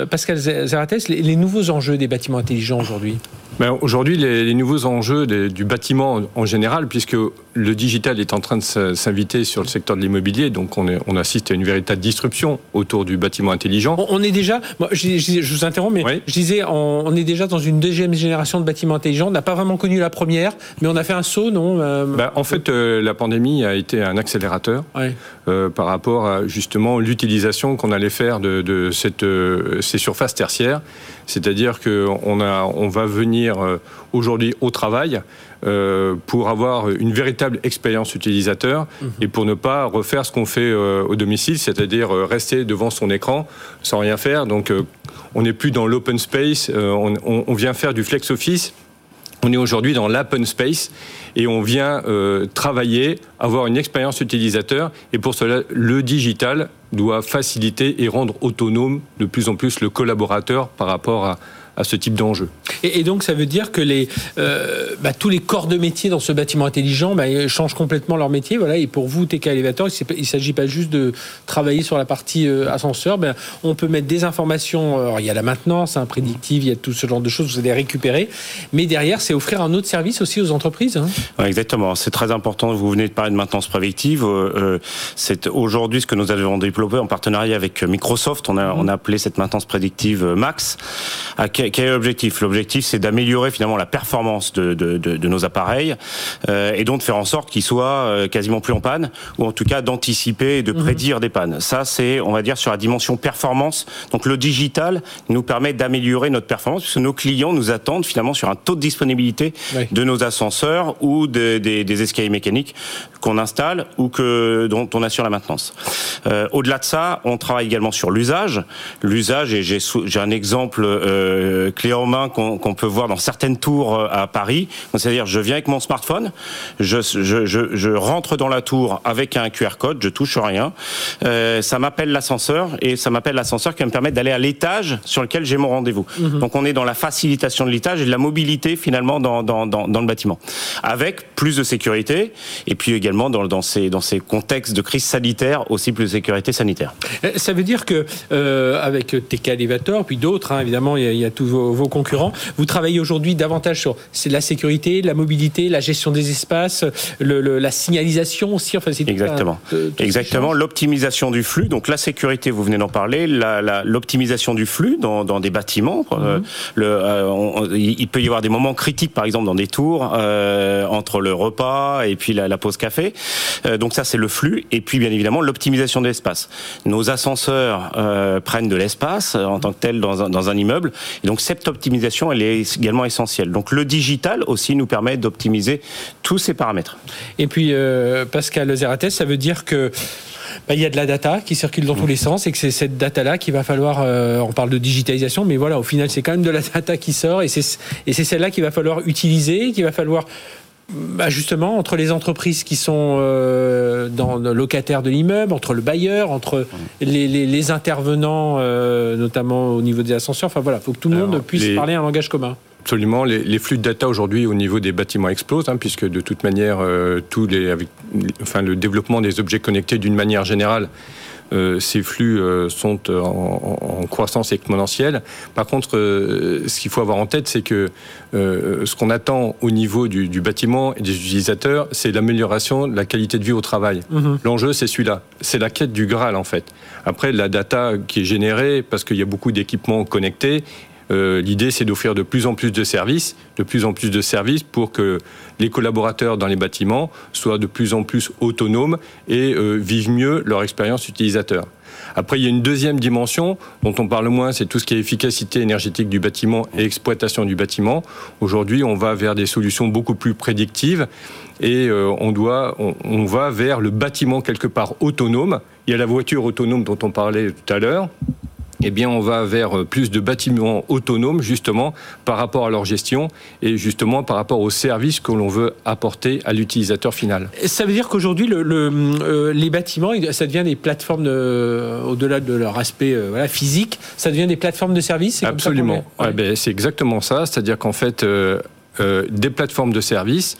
Pascal Zarates, les nouveaux enjeux des bâtiments intelligents aujourd'hui? Ben, Aujourd'hui, les, nouveaux enjeux du bâtiment en général, puisque le digital est en train de s'inviter sur le secteur de l'immobilier, donc on, est, on, assiste à une véritable disruption autour du bâtiment intelligent. On, est déjà, je, je, vous interromps, mais je disais, on, est déjà dans une deuxième génération de bâtiments intelligents. On n'a pas vraiment connu la première, mais on a fait un saut, non euh, ben, En fait, euh, la pandémie a été un accélérateur euh, par rapport à justement l'utilisation qu'on allait faire de, de cette, ces surfaces tertiaires. C'est-à-dire qu'on on va venir euh, aujourd'hui au travail euh, pour avoir une véritable expérience utilisateur mhm. et pour ne pas refaire ce qu'on fait euh, au domicile, c'est-à-dire rester devant son écran sans rien faire. Donc on n'est plus dans l'open space, on, vient faire du flex office. On est aujourd'hui dans l'open space et on vient travailler, avoir une expérience utilisateur. Et pour cela le digital doit faciliter et rendre autonome de plus en plus le collaborateur par rapport à, à ce type d'enjeu. Et, donc ça veut dire que les, euh, bah, tous les corps de métier dans ce bâtiment intelligent bah, changent complètement leur métier. Voilà. Et pour vous, TK Elevator, il ne s'agit pas juste de travailler sur la partie euh, ascenseur. Ben, on peut mettre des informations. Alors, il y a la maintenance, un hein, prédictive, il y a tout ce genre de choses, vous allez récupérer. Mais derrière, c'est offrir un autre service aussi aux entreprises. Hein. exactement. C'est très important. Vous venez de parler de maintenance prédictive. Euh, c'est aujourd'hui ce que nous avons développé en partenariat avec Microsoft. On a, mmh. on a appelé cette maintenance prédictive Max. À quel est l'objectif? L'objectif, c'est d'améliorer finalement la performance de, de, de, de nos appareils euh, et donc de faire en sorte qu'ils soient euh, quasiment plus en panne, ou en tout cas d'anticiper et de mhm. prédire des pannes. Ça, c'est, on va dire, sur la dimension performance. Donc le digital nous permet d'améliorer notre performance, puisque nos clients nous attendent finalement sur un taux de disponibilité de nos ascenseurs ou des, des, des escaliers mécaniques qu'on installe ou que dont on assure la maintenance. Euh, Au-delà de ça, on travaille également sur l'usage. L'usage, et j'ai un exemple euh, clé en main qu'on peut voir dans certaines tours euh, à Paris. C'est-à-dire, je viens avec mon smartphone, je, je, je, je, rentre dans la tour avec un QR code, je touche rien. Euh, ça m'appelle l'ascenseur et ça m'appelle l'ascenseur qui va me permettre d'aller à l'étage sur lequel j'ai mon rendez-vous. Mhm. Donc on est dans la facilitation de l'étage et de la mobilité finalement dans, dans, dans, dans, le bâtiment. Avec plus de sécurité et puis également dans, dans, ces, dans ces contextes de crise sanitaire aussi plus de sécurité sanitaire. Ça veut dire que euh, avec TK Elevator, puis d'autres, hein, évidemment, il y, a, tous vos, concurrents, vous travaillez aujourd'hui davantage sur la sécurité, la mobilité, la gestion des espaces, le, la signalisation aussi. Enfin, Exactement. Exactement. L'optimisation du flux. Donc la sécurité, vous venez d'en parler. L'optimisation du flux dans, dans des bâtiments. Euh, mhm. le, euh, il peut y avoir des moments critiques, par exemple, dans des tours euh, entre le repas et puis la, la pause café. Donc ça, c'est le flux. Et puis, bien évidemment, l'optimisation de l'espace. Nos ascenseurs prennent de l'espace en tant que tel dans un, dans un immeuble. Et donc cette optimisation, elle est également essentielle. Donc le digital aussi nous permet d'optimiser tous ces paramètres. Et puis euh, Pascal Zerates, ça veut dire que bah, il y a de la data qui circule dans tous les sens et que c'est cette data-là qu'il va falloir, euh, on parle de digitalisation, mais voilà, au final, c'est quand même de la data qui sort et c'est celle-là qu'il va falloir utiliser, qu'il va falloir bah justement, entre les entreprises qui sont euh, dans le locataire de l'immeuble, entre le bailleur, entre les, les, les intervenants, euh, notamment au niveau des ascenseurs. Enfin voilà, il faut que tout le monde puisse parler un langage commun. Absolument. Les, les, flux de data aujourd'hui au niveau des bâtiments explosent, hein, puisque de toute manière, euh, tous les, avec, enfin, le développement des objets connectés d'une manière générale ces flux euh, sont euh, en, croissance exponentielle. Par contre, ce qu'il faut avoir en tête, c'est que ce qu'on attend au niveau du, bâtiment et des utilisateurs, c'est l'amélioration de la qualité de vie au travail. Mhm. L'enjeu, c'est celui-là. C'est la quête du Graal, en fait. Après, la data qui est générée, parce qu'il y a beaucoup d'équipements connectés, euh, l'idée, c'est d'offrir de plus en plus de services, de plus en plus de services pour que les collaborateurs dans les bâtiments soient de plus en plus autonomes et euh, vivent mieux leur expérience utilisateur. Après, il y a une deuxième dimension dont on parle moins, c'est tout ce qui est efficacité énergétique du bâtiment et exploitation du bâtiment. Aujourd'hui, on va vers des solutions beaucoup plus prédictives et euh, on, doit, on va vers le bâtiment quelque part autonome. Il y a la voiture autonome dont on parlait tout à l'heure eh bien, on va vers euh, plus de bâtiments autonomes, justement, par rapport à leur gestion et justement par rapport aux services que l'on veut apporter à l'utilisateur final. Ça veut dire qu'aujourd'hui, le, euh, les bâtiments, ça devient des plateformes, au-delà de leur aspect euh, voilà, physique, ça devient des plateformes de services Absolument. Ben, c'est exactement ça. C'est-à-dire qu'en fait, des plateformes de services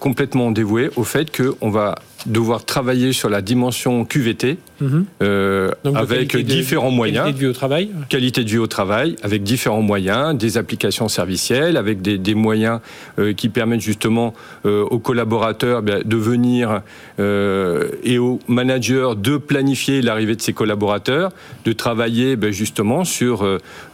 complètement dévouées au fait qu'on va devoir travailler sur la dimension QVT mhm. euh, avec différents moyens. Qualité de vie au travail. Qualité de vie au travail, avec différents moyens, des applications servicielles, avec des, des moyens euh, qui permettent justement euh, aux collaborateurs ben, de venir et aux managers de planifier l'arrivée de ces collaborateurs, de travailler ben, justement sur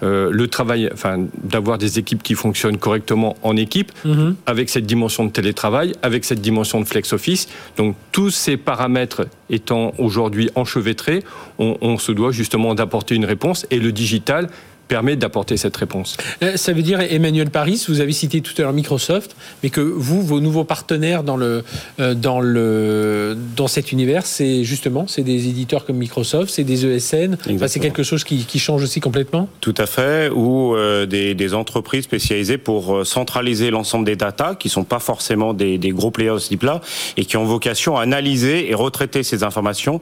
le travail, enfin d'avoir des équipes qui fonctionnent correctement en équipe, mhm. avec cette dimension de télétravail, avec cette dimension de flex office. Donc tous ces paramètres étant aujourd'hui enchevêtrés, on, se doit justement d'apporter une réponse. Et le digital permet d'apporter cette réponse. Euh, ça veut dire, Emmanuel Paris, vous avez cité tout à l'heure Microsoft, mais que vous, vos nouveaux partenaires dans, le, euh, dans, le, dans cet univers, c'est justement c'est des éditeurs comme Microsoft, c'est des ESN, c'est quelque chose qui, qui, change aussi complètement? Tout à fait, ou euh, des, des, entreprises spécialisées pour centraliser l'ensemble des datas, qui sont pas forcément des, des gros players de ce type-là, et qui ont vocation à analyser et retraiter ces informations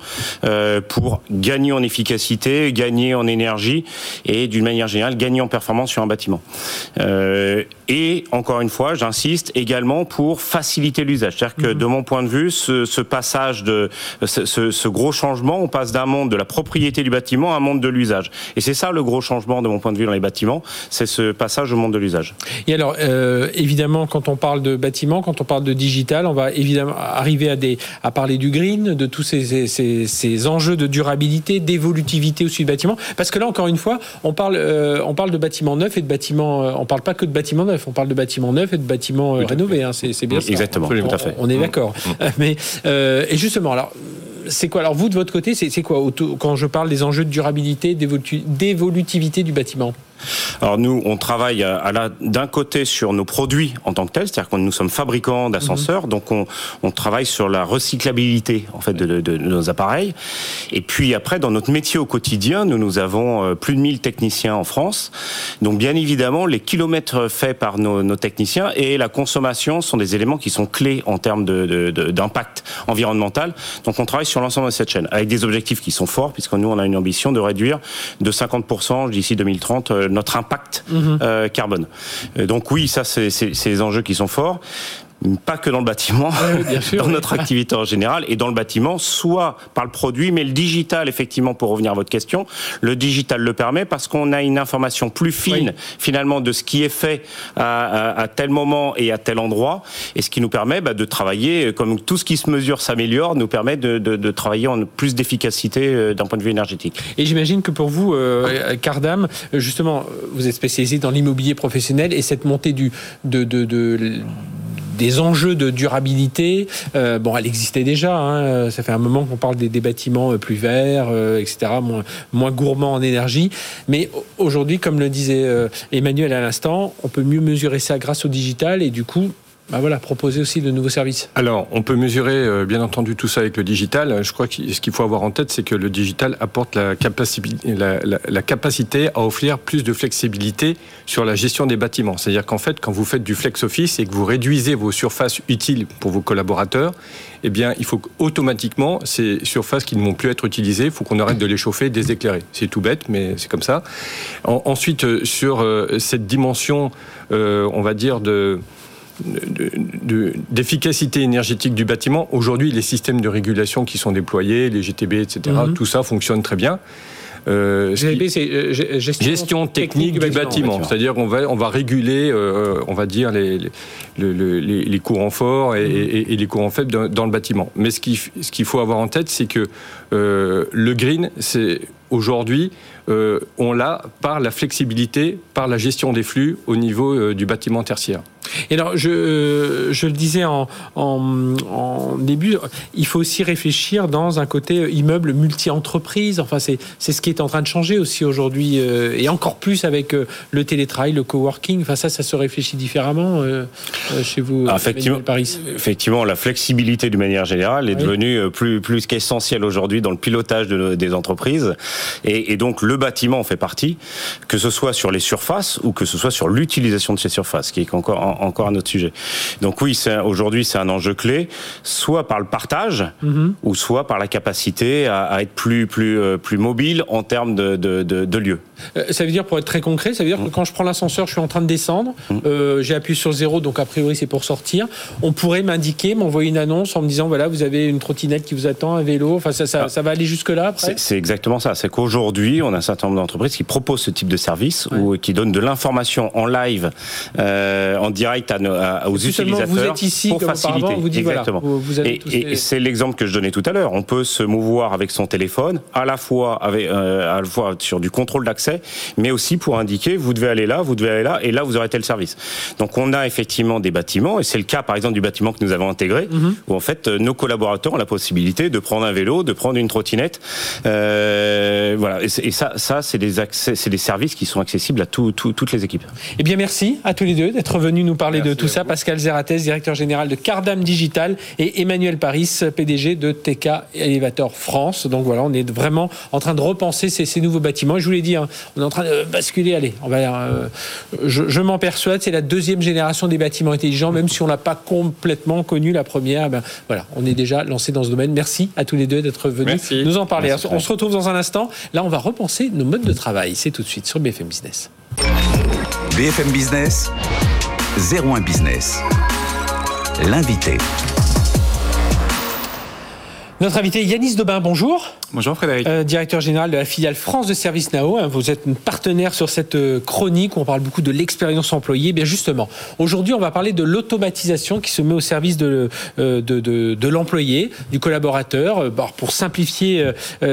pour gagner en efficacité, gagner en énergie, et d'une manière manière générale, gagner en performance sur un bâtiment. Euh, et encore une fois, j'insiste également pour faciliter l'usage. C'est-à-dire que mhm. de mon point de vue, ce, ce passage de ce, ce, gros changement, on passe d'un monde de la propriété du bâtiment à un monde de l'usage. Et c'est ça le gros changement de mon point de vue dans les bâtiments, c'est ce passage au monde de l'usage. Et alors, euh, évidemment, quand on parle de bâtiment, quand on parle de digital, on va évidemment arriver à des à parler du green, de tous ces, ces, ces enjeux de durabilité, d'évolutivité aussi du bâtiment. Parce que là, encore une fois, on parle euh, on parle de bâtiments neufs et de bâtiments. Euh, on parle pas que de bâtiments neufs. On parle de bâtiments neufs et de bâtiments euh, rénovés. Hein, c'est bien ça. Exactement. On, tout à fait. on est d'accord. Mm. Mais et justement, alors c'est quoi Alors vous de votre côté, c'est quoi quand je parle des enjeux de durabilité, d'évolutivité du bâtiment? Alors nous, on travaille à d'un côté sur nos produits en tant que tels, c'est-à-dire que nous sommes fabricants d'ascenseurs, mhm. donc on, on, travaille sur la recyclabilité en fait de, de, de, nos appareils. Et puis après, dans notre métier au quotidien, nous nous avons euh, plus de 1000 techniciens en France. Donc bien évidemment, les kilomètres faits par nos, nos techniciens et la consommation sont des éléments qui sont clés en termes d'impact environnemental. Donc on travaille sur l'ensemble de cette chaîne avec des objectifs qui sont forts, puisque nous on a une ambition de réduire de 50% d'ici 2030 notre impact mhm. euh, carbone. donc oui, ça c'est des enjeux qui sont forts pas que dans le bâtiment, dans notre activité en général, et dans le bâtiment, soit par le produit, mais le digital, effectivement, pour revenir à votre question, le digital le permet parce qu'on a une information plus fine, finalement, de ce qui est fait à, tel moment et à tel endroit, et ce qui nous permet bah, de travailler, comme tout ce qui se mesure s'améliore, nous permet de, travailler en plus d'efficacité euh, d'un point de vue énergétique. Et j'imagine que pour vous, euh, Cardam, justement, vous êtes spécialisé dans l'immobilier professionnel et cette montée du, de, de, de des enjeux de durabilité, euh, bon, elle existait déjà. Hein, ça fait un moment qu'on parle des, bâtiments euh, plus verts, euh, etc., moins, moins gourmands en énergie. Mais aujourd'hui, comme le disait Emmanuel à l'instant, on peut mieux mesurer ça grâce au digital et du coup, bah voilà, proposer aussi de nouveaux services. Alors, on peut mesurer euh, bien entendu tout ça avec le digital. Je crois que ce qu'il faut avoir en tête, c'est que le digital apporte la capacité, à offrir plus de flexibilité sur la gestion des bâtiments. C'est-à-dire qu'en fait, quand vous faites du flex office et que vous réduisez vos surfaces utiles pour vos collaborateurs, eh bien, il faut automatiquement ces surfaces qui ne vont plus être utilisées, il faut qu'on arrête de les chauffer, de les. C'est tout bête, mais c'est comme ça. ensuite, euh, sur euh, cette dimension, on va dire de d'efficacité énergétique du bâtiment. Aujourd'hui, les systèmes de régulation qui sont déployés, les GTB, etc., mhm. tout ça fonctionne très bien. Euh, GTB, c'est euh, gestion, technique, du bâtiment. C'est-à-dire qu'on va, on va réguler, euh, on va dire, les, les, les, courants forts mhm. et, les courants faibles dans, dans le bâtiment. Mais ce qu'il ce qu'il faut avoir en tête, c'est que le green, c'est aujourd'hui, on l'a par la flexibilité, par la gestion des flux au niveau du bâtiment tertiaire. Et alors, je, je le disais en, en, début, il faut aussi réfléchir dans un côté immeuble multi-entreprise. Enfin, c'est ce qui est en train de changer aussi aujourd'hui, euh, et encore plus avec euh, le télétravail, le coworking. Enfin, ça, ça se réfléchit différemment euh, chez vous, ah, effectivement, Paris. Effectivement, la flexibilité, d'une manière générale, est devenue plus, plus qu'essentielle aujourd'hui dans le pilotage de, des entreprises. Et, et donc, le bâtiment en fait partie, que ce soit sur les surfaces ou que ce soit sur l'utilisation de ces surfaces, qui est encore encore un autre sujet. Donc oui, aujourd'hui c'est un enjeu clé, soit par le partage, mhm. ou soit par la capacité à, être plus plus euh, plus mobile en termes de, de, de, lieux. Euh, ça veut dire, pour être très concret, ça veut dire que mm. quand je prends l'ascenseur, je suis en train de descendre, mm. euh, j'ai appuyé sur zéro, donc a priori c'est pour sortir. On pourrait m'indiquer, m'envoyer une annonce en me disant voilà, vous avez une trottinette qui vous attend, un vélo. Enfin, ça, ça, ah. va aller jusque là. C'est exactement ça. C'est qu'aujourd'hui, on a certain nombre d'entreprises qui proposent ce type de service ou qui donnent de l'information en live, en direct à, aux utilisateurs vous êtes ici, pour faciliter. vous Exactement. et, c'est l'exemple que je donnais tout à l'heure. On peut se mouvoir avec son téléphone, à la fois avec, euh, à la fois sur du contrôle d'accès, mais aussi pour indiquer vous devez aller là, vous devez aller là, et là vous aurez tel service. Donc on a effectivement des bâtiments, et c'est le cas par exemple du bâtiment que nous avons intégré, mhm. où en fait euh, nos collaborateurs ont la possibilité de prendre un vélo, de prendre une trottinette. Euh, voilà. Et, ça, ça c'est des accès, c'est des services qui sont accessibles à tout, toutes les équipes. Eh bien merci à tous les deux d'être venus nous parler de tout ça. Pascal Zerates, directeur général de Cardam Digital, et Emmanuel Paris, PDG de TK Elevator France. Donc voilà, on est vraiment en train de repenser ces, nouveaux bâtiments. je vous l'ai dit, hein, on est en train de basculer. Allez, on va, euh, je, m'en persuade, c'est la deuxième génération des bâtiments intelligents, même si on l'a pas complètement connu la première. Ben, voilà, on est déjà lancé dans ce domaine. Merci à tous les deux d'être venus nous en parler. on se retrouve dans un instant. Là, on va repenser nos modes de travail. C'est tout de suite sur BFM Business. BFM Business. 01 Business. L'invité. Notre invité Yanis Dobin, bonjour. Bonjour Frédéric. Euh, directeur général de la filiale France de Service Nao. Hein, vous êtes partenaire sur cette euh, chronique où on parle beaucoup de l'expérience employée. Bien justement, aujourd'hui on va parler de l'automatisation qui se met au service de, euh, de, de, de l'employé, du collaborateur, pour simplifier,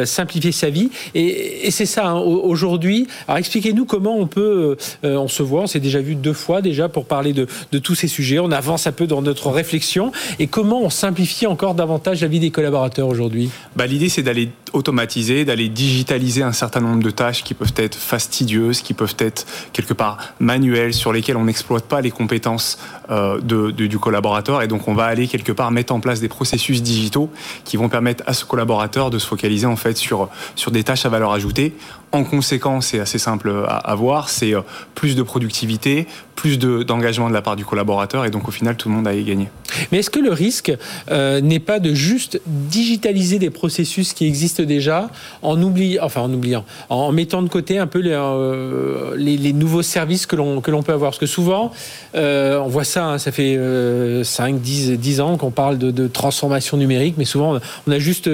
simplifier sa vie. Et, et c'est ça, hein, aujourd'hui. Alors expliquez-nous comment on peut, on se voit, on s'est déjà vu deux fois déjà pour parler de, de tous ces sujets. On avance un peu dans notre réflexion et comment on simplifie encore davantage la vie des collaborateurs aujourd'hui? Bah, L'idée c'est d'aller automatiser, d'aller digitaliser un certain nombre de tâches qui peuvent être fastidieuses, qui peuvent être quelque part manuelles, sur lesquelles on n'exploite pas les compétences euh, de, du collaborateur. Et donc on va aller quelque part mettre en place des processus digitaux qui vont permettre à ce collaborateur de se focaliser en fait sur, sur des tâches à valeur ajoutée. En conséquence, c'est assez simple à, à voir, c'est euh, plus de productivité, plus d'engagement de, la part du collaborateur et donc au final tout le monde a y gagné. Mais est-ce que le risque euh, n'est pas de juste digitaliser des processus qui existent déjà en oubliant, enfin en oubliant, en mettant de côté un peu les, euh, les, nouveaux services que l'on peut avoir? Parce que souvent, on voit ça, hein, ça fait 5, 10, 10 ans qu'on parle de, de, transformation numérique, mais souvent on a juste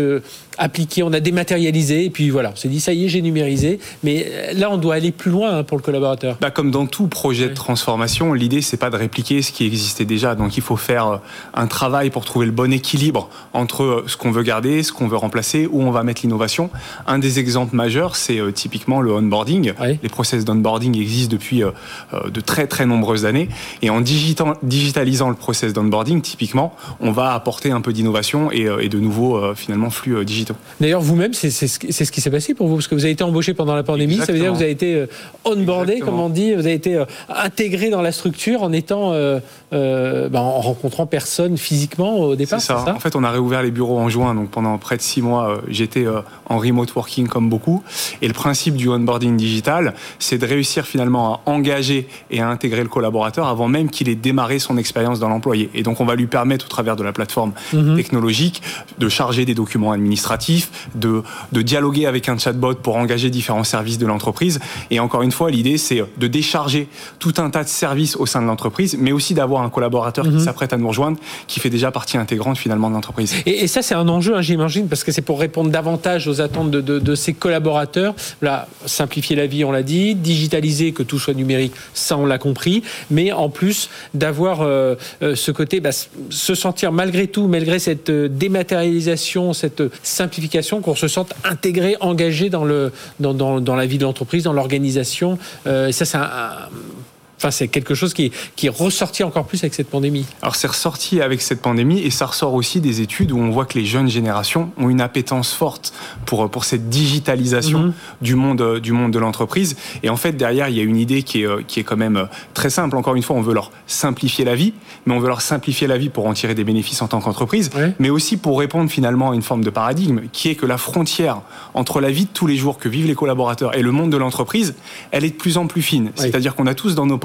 appliqué, on a dématérialisé, et puis voilà, on s'est dit ça y est, j'ai numérisé. Mais là, on doit aller plus loin hein, pour le collaborateur. Bah, comme dans tout projet de transformation, l'idée, c'est pas de répliquer ce qui existait déjà. Donc il faut faire euh, un travail pour trouver le bon équilibre entre euh, ce qu'on veut garder, ce qu'on veut remplacer, où on va mettre l'innovation. Un des exemples majeurs, c'est euh, typiquement le onboarding. Les process d'onboarding existent depuis de très très nombreuses années. Et en digitalisant le process d'onboarding, typiquement, on va apporter un peu d'innovation et, de nouveaux finalement flux D'ailleurs, vous-même, c'est ce qui s'est passé pour vous, parce que vous avez été embauché pendant la pandémie, ça veut dire que vous avez été euh, onboardé, comme on dit, vous avez été euh, intégré dans la structure en étant, euh, ben, en rencontrant personne physiquement au départ. C'est ça. En fait, on a réouvert les bureaux en juin, donc pendant près de six mois, j'étais en remote working comme beaucoup. Et le principe du onboarding digital, c'est de réussir finalement à engager et à intégrer le collaborateur avant même qu'il ait démarré son expérience dans l'employé. Et donc, on va lui permettre, au travers de la plateforme mhm. technologique, de charger des documents administratifs de, de dialoguer avec un chatbot pour engager différents services de l'entreprise. Et encore une fois, l'idée, c'est de décharger tout un tas de services au sein de l'entreprise, mais aussi d'avoir un collaborateur qui mhm. s'apprête à nous rejoindre, qui fait déjà partie intégrante finalement de l'entreprise. Et, ça, c'est un enjeu, hein, j'imagine, parce que c'est pour répondre davantage aux attentes de, de, ses collaborateurs. Là, simplifier la vie, on l'a dit, digitaliser, que tout soit numérique, ça, on l'a compris, mais en plus d'avoir euh, euh, ce côté, bah, se sentir malgré tout, malgré cette euh, dématérialisation, cette simplification, qu'on se sente intégré, engagé dans, le, dans, la vie de l'entreprise, dans l'organisation. Euh, ça, c'est un, Enfin, c'est quelque chose qui est, qui est ressorti encore plus avec cette pandémie. Alors, c'est ressorti avec cette pandémie et ça ressort aussi des études où on voit que les jeunes générations ont une appétence forte pour, pour cette digitalisation mhm. du, monde, du monde de l'entreprise. Et en fait, derrière, il y a une idée qui est, qui est quand même très simple. Encore une fois, on veut leur simplifier la vie, mais on veut leur simplifier la vie pour en tirer des bénéfices en tant qu'entreprise, mais aussi pour répondre finalement à une forme de paradigme qui est que la frontière entre la vie de tous les jours que vivent les collaborateurs et le monde de l'entreprise, elle est de plus en plus fine. C'est-à-dire qu'on a tous dans nos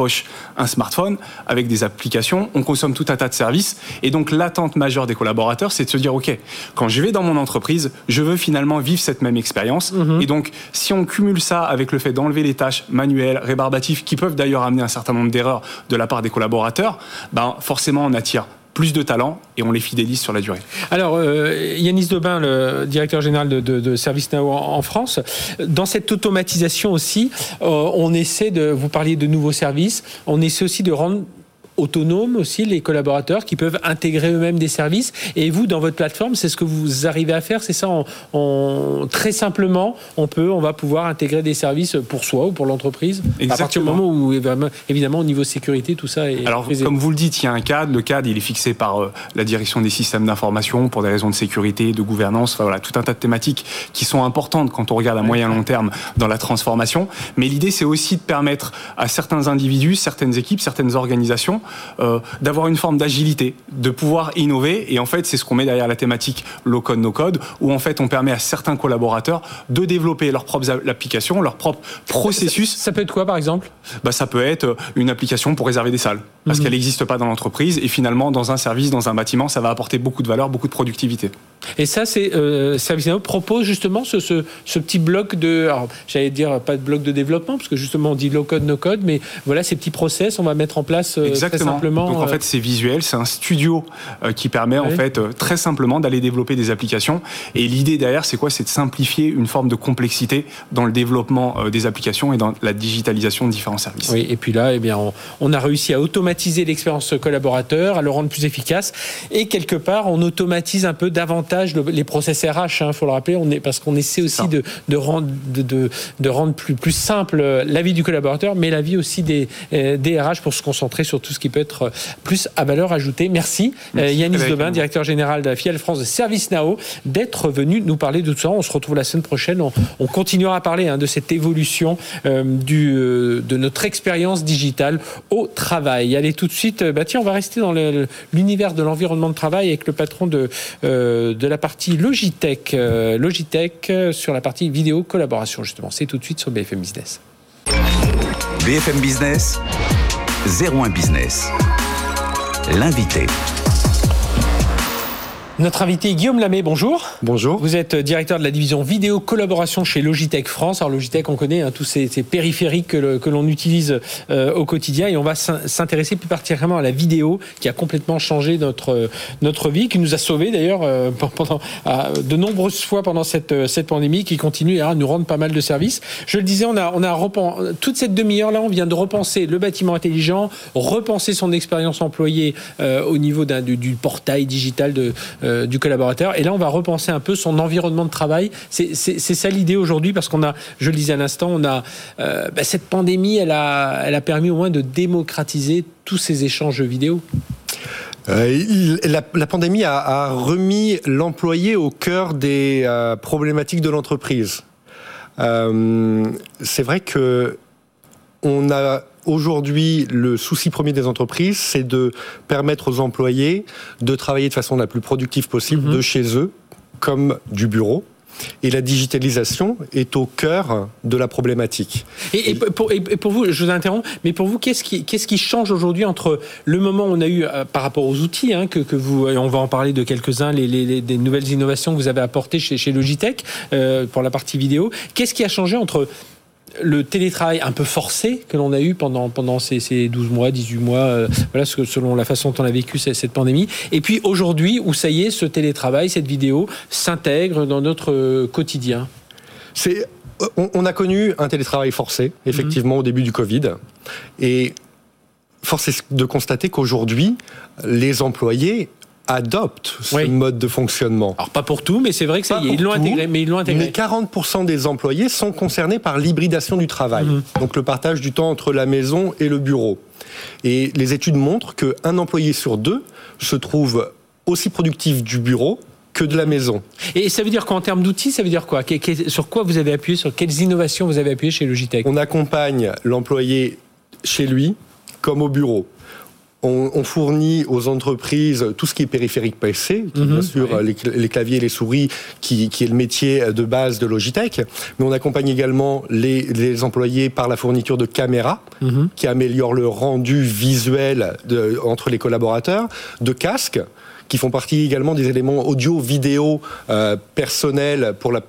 un smartphone avec des applications, on consomme tout un tas de services. Et donc l'attente majeure des collaborateurs, c'est de se dire, OK, quand je vais dans mon entreprise, je veux finalement vivre cette même expérience. Mhm. Et donc, si on cumule ça avec le fait d'enlever les tâches manuelles, rébarbatives, qui peuvent d'ailleurs amener un certain nombre d'erreurs de la part des collaborateurs, ben forcément on attire plus de talents et on les fidélise sur la durée. Alors, euh, Yanis Dobin, le directeur général de, de, ServiceNow en, France, dans cette automatisation aussi, euh, on essaie de, vous parliez de nouveaux services, on essaie aussi de rendre autonomes aussi, les collaborateurs qui peuvent intégrer eux-mêmes des services. Et vous, dans votre plateforme, c'est ce que vous arrivez à faire, c'est ça on, Très simplement, on peut, on va pouvoir intégrer des services pour soi ou pour l'entreprise. À partir du moment où, évidemment, au niveau sécurité, tout ça est. Alors, comme vous le dites, il y a un cadre. Le cadre, il est fixé par euh, la direction des systèmes d'information pour des raisons de sécurité, de gouvernance. Enfin, voilà, tout un tas de thématiques qui sont importantes quand on regarde à moyen long terme dans la transformation. Mais l'idée, c'est aussi de permettre à certains individus, certaines équipes, certaines organisations euh, d'avoir une forme d'agilité, de pouvoir innover. Et en fait, c'est ce qu'on met derrière la thématique low code, no code, où en fait, on permet à certains collaborateurs de développer leurs propres applications, leurs propres processus. Ça, peut être quoi, par exemple? Bah, Ça peut être une application pour réserver des salles, parce mhm. qu'elle n'existe pas dans l'entreprise. Et finalement, dans un service, dans un bâtiment, ça va apporter beaucoup de valeur, beaucoup de productivité. Et ça, c'est euh, ServiceNow propose justement ce, ce, ce petit bloc de, j'allais dire pas de bloc de développement, parce que justement on dit low code, no code, mais voilà ces petits process, on va mettre en place euh, très simplement. Donc en euh, fait, c'est visuel, c'est un studio euh, qui permet en fait très simplement d'aller développer des applications. Et l'idée derrière, c'est quoi? C'est de simplifier une forme de complexité dans le développement des applications et dans la digitalisation de différents services. Oui, et puis là, eh bien, on, on a réussi à automatiser l'expérience collaborateur, à le rendre plus efficace, et quelque part, on automatise un peu davantage les process RH, il hein, faut le rappeler, on est, parce qu'on essaie aussi de, de, rendre, de, de, rendre plus, plus simple la vie du collaborateur, mais la vie aussi des, des RH pour se concentrer sur tout ce qui peut être plus à valeur ajoutée. Merci, Yannis Dobin, directeur général de la FIAL France de Service Now, d'être venu nous parler de tout ça. On se retrouve la semaine prochaine. On, continuera à parler hein, de cette évolution du, de notre expérience digitale au travail. Allez tout de suite, bah tiens, on va rester dans l'univers de l'environnement de travail avec le patron de, euh, de la partie Logitech, euh, Logitech euh, sur la partie vidéo collaboration justement. C'est tout de suite sur BFM Business. BFM Business, 01 Business. L'invité. Notre invité Guillaume Lamé, bonjour. Bonjour. Vous êtes directeur de la division vidéo collaboration chez Logitech France. Alors Logitech, on connaît hein, tous ces, périphériques que, l'on utilise euh, au quotidien et on va s'intéresser plus particulièrement à la vidéo qui a complètement changé notre, notre vie, qui nous a sauvés d'ailleurs euh, pendant de nombreuses fois pendant cette, cette pandémie, qui continue à nous rendre pas mal de services. Je le disais, on a, on a toute cette demi-heure là, on vient de repenser le bâtiment intelligent, repenser son expérience employée euh, au niveau du, du, portail digital de euh, du collaborateur. Et là, on va repenser un peu son environnement de travail. C'est ça l'idée aujourd'hui, parce qu'on a, je le disais à l'instant, on a euh, bah, cette pandémie, elle a, elle a permis au moins de démocratiser tous ces échanges vidéo. Euh, la, pandémie a, remis l'employé au cœur des problématiques de l'entreprise. c'est vrai que on a Aujourd'hui, le souci premier des entreprises, c'est de permettre aux employés de travailler de façon la plus productive possible mhm. de chez eux, comme du bureau. Et la digitalisation est au cœur de la problématique. Et, pour, vous, je vous interromps, mais pour vous, qu'est-ce qui, qu'est-ce qui change aujourd'hui entre le moment où on a eu, euh, par rapport aux outils, hein, que, que, vous, on va en parler de quelques-uns, les, nouvelles innovations que vous avez apportées chez, chez Logitech euh, pour la partie vidéo, qu'est-ce qui a changé entre le télétravail un peu forcé que l'on a eu pendant, pendant ces, ces 12 mois, 18 mois, euh, voilà, selon la façon dont on a vécu cette, pandémie. Et puis aujourd'hui, où ça y est, ce télétravail, cette vidéo s'intègre dans notre euh, quotidien. C'est, on, a connu un télétravail forcé, effectivement, au début du Covid. Et force est de constater qu'aujourd'hui, les employés adoptent ce mode de fonctionnement. Alors pas pour tout, mais c'est vrai que ça y est, ils l'ont intégré. Mais ils l'ont intégré. Mais 40% des employés sont concernés par l'hybridation du travail, mhm. donc le partage du temps entre la maison et le bureau. Et les études montrent qu'un employé sur deux se trouve aussi productif du bureau que de la maison. Et ça veut dire qu'en termes d'outils, ça veut dire quoi? Sur quoi vous avez appuyé Sur quelles innovations vous avez appuyé chez Logitech? On accompagne l'employé chez lui comme au bureau on, fournit aux entreprises tout ce qui est périphérique PC, qui, bien mhm. sûr les, claviers et les souris, qui, est le métier de base de Logitech. Mais on accompagne également les, employés par la fourniture de caméras, mhm. qui améliorent le rendu visuel entre les collaborateurs, de casques qui font partie également des éléments audio-vidéo euh, personnels pour la,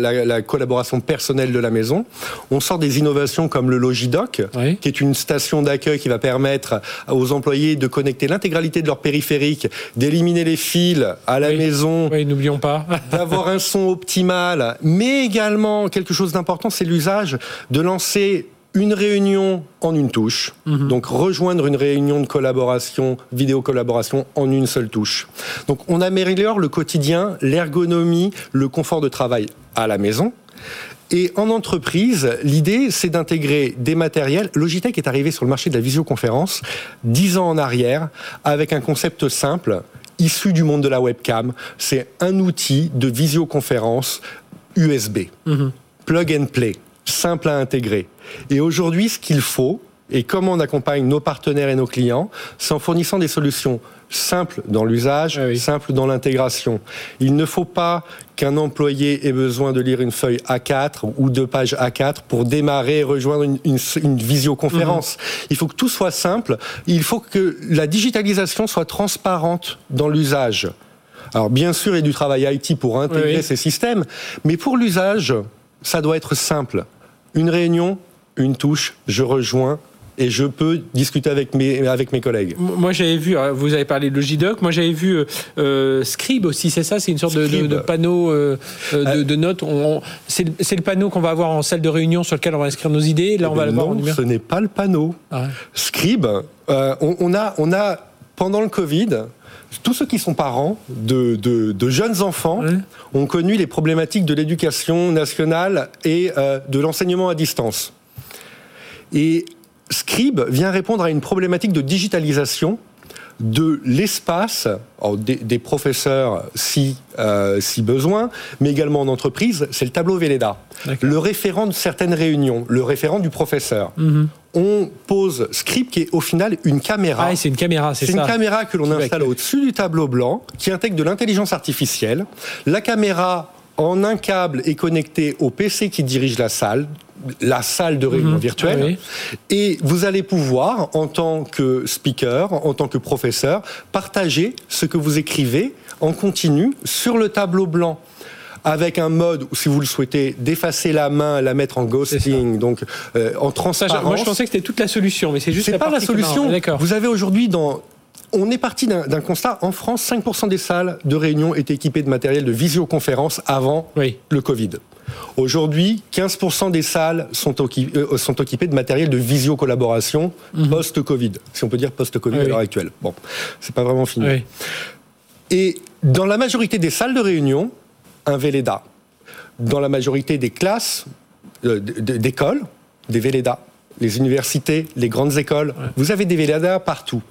la, collaboration personnelle de la maison. On sort des innovations comme le Logidoc, qui est une station d'accueil qui va permettre aux employés de connecter l'intégralité de leur périphérique, d'éliminer les fils à la maison. Oui, n'oublions pas. d'avoir un son optimal, mais également quelque chose d'important, c'est l'usage de lancer une réunion en une touche. Mhm. Donc rejoindre une réunion de collaboration, vidéo collaboration en une seule touche. Donc on améliore le quotidien, l'ergonomie, le confort de travail à la maison. Et en entreprise, l'idée, c'est d'intégrer des matériels. Logitech est arrivé sur le marché de la visioconférence dix ans en arrière avec un concept simple, issu du monde de la webcam. C'est un outil de visioconférence USB. Mhm. Plug and play simple à intégrer. Et aujourd'hui, ce qu'il faut, et comment on accompagne nos partenaires et nos clients, c'est en fournissant des solutions simples dans l'usage, ah simples dans l'intégration. Il ne faut pas qu'un employé ait besoin de lire une feuille A4 ou deux pages A4 pour démarrer et rejoindre une, visioconférence. Mhm. Il faut que tout soit simple. Il faut que la digitalisation soit transparente dans l'usage. Alors bien sûr, il y a du travail IT pour intégrer ces systèmes, mais pour l'usage, ça doit être simple une réunion, une touche, je rejoins et je peux discuter avec mes, avec mes collègues. Moi, j'avais vu, hein, vous avez parlé de Logidoc, moi j'avais vu euh, euh, Scribe aussi, c'est ça? C'est une sorte de, panneau euh, de, notes. C'est le panneau qu'on va avoir en salle de réunion sur lequel on va inscrire nos idées. Là, on va le voir. Non, ce n'est pas le panneau. Ah Scribe, on, a, on a pendant le Covid, tous ceux qui sont parents de, jeunes enfants ont connu les problématiques de l'éducation nationale et euh, de l'enseignement à distance. Et Scribe vient répondre à une problématique de digitalisation de l'espace des, professeurs si, euh, si besoin, mais également en entreprise, c'est le tableau Velleda. Le référent de certaines réunions, le référent du professeur. Mhm. On pose Script qui est au final une caméra. Ah, c'est une caméra, c'est ça. C'est une caméra que l'on installe au-dessus du tableau blanc, qui intègre de l'intelligence artificielle. La caméra en un câble est connectée au PC qui dirige la salle, la salle de réunion mhm. virtuelle. Ah Et vous allez pouvoir, en tant que speaker, en tant que professeur, partager ce que vous écrivez en continu sur le tableau blanc avec un mode, si vous le souhaitez, d'effacer la main, la mettre en ghosting, donc euh, en transparence. moi, je pensais que c'était toute la solution, mais c'est juste. C'est pas la solution. Vous avez aujourd'hui dans on est parti d'un constat. En France, 5% des salles de réunion étaient équipées de matériel de visioconférence avant le Covid. Aujourd'hui, 15% des salles sont, euh, sont, équipées de matériel de visiocollaboration mhm. post-Covid, si on peut dire post-Covid à l'heure actuelle. Bon, c'est pas vraiment fini. Et dans la majorité des salles de réunion, un Véleda. Dans la majorité des classes, euh, d'écoles, des Vélédas les universités, les grandes écoles. Vous avez des VLADA partout.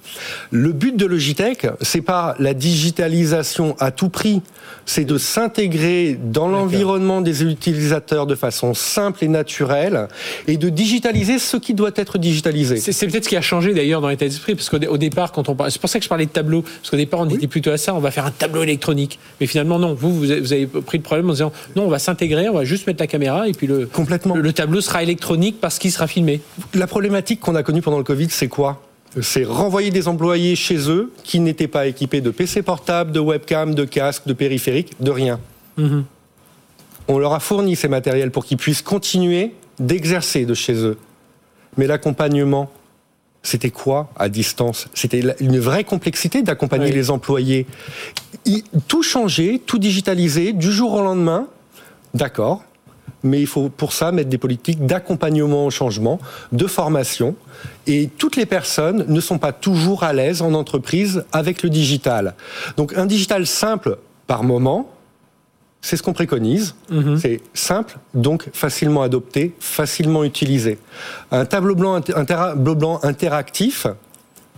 Le but de Logitech, c'est pas la digitalisation à tout prix, c'est de s'intégrer dans l'environnement des utilisateurs de façon simple et naturelle et de digitaliser ce qui doit être digitalisé. C'est peut-être ce qui a changé d'ailleurs dans l'état d'esprit, parce qu'au départ, quand on c'est pour ça que je parlais de tableau, parce qu'au départ on était plutôt à ça, on va faire un tableau électronique, mais finalement non. Vous, vous avez pris le problème en disant non, on va s'intégrer, on va juste mettre la caméra et puis le complètement le, le tableau sera électronique parce qu'il sera filmé. La problématique qu'on a connue pendant le Covid, c'est quoi? C'est renvoyer des employés chez eux qui n'étaient pas équipés de PC portable, de webcam, de casque, de périphérique, de rien. Mhm. On leur a fourni ces matériels pour qu'ils puissent continuer d'exercer de chez eux. Mais l'accompagnement, c'était quoi à distance? C'était une vraie complexité d'accompagner les employés. Tout changer, tout digitaliser du jour au lendemain, d'accord mais il faut pour ça mettre des politiques d'accompagnement au changement, de formation. Et toutes les personnes ne sont pas toujours à l'aise en entreprise avec le digital. Donc un digital simple par moment, c'est ce qu'on préconise. Mhm. C'est simple, donc facilement adopté, facilement utilisé. Un tableau blanc, blanc interactif,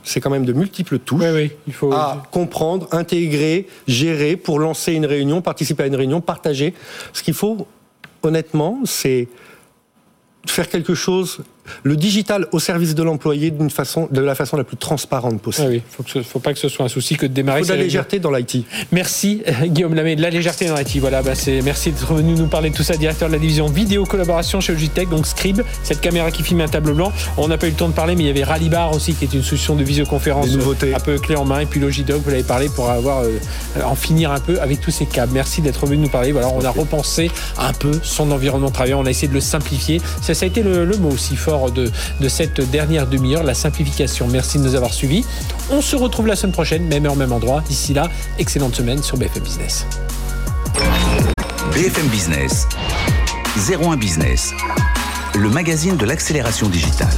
c'est quand même de multiples touches il faut... à comprendre, intégrer, gérer pour lancer une réunion, participer à une réunion, partager. Ce qu'il faut honnêtement, c'est faire quelque chose le digital au service de l'employé d'une façon, de la façon la plus transparente possible. Ah oui, il ne faut pas que ce soit un souci que de démarrer. Faut de la légèreté dans l'IT. Merci Guillaume Lamé, de la légèreté dans l'IT. Voilà, bah merci d'être venu nous parler de tout ça, directeur de la division vidéo collaboration chez Logitech, donc Scribe, cette caméra qui filme un tableau blanc. On n'a pas eu le temps de parler, mais il y avait Rallybar aussi, qui est une solution de visioconférence un peu clé en main, et puis Logitech, vous l'avez parlé pour avoir euh, en finir un peu avec tous ces câbles. Merci d'être venu nous parler. Voilà, on a repensé un peu son environnement de travail, on a essayé de le simplifier. Ça, ça a été le, le mot aussi fort de, de cette dernière demi-heure, la simplification. Merci de nous avoir suivis. On se retrouve la semaine prochaine, même heure, même endroit. D'ici là, excellente semaine sur BFM Business. BFM Business, 01 Business, le magazine de l'accélération digitale.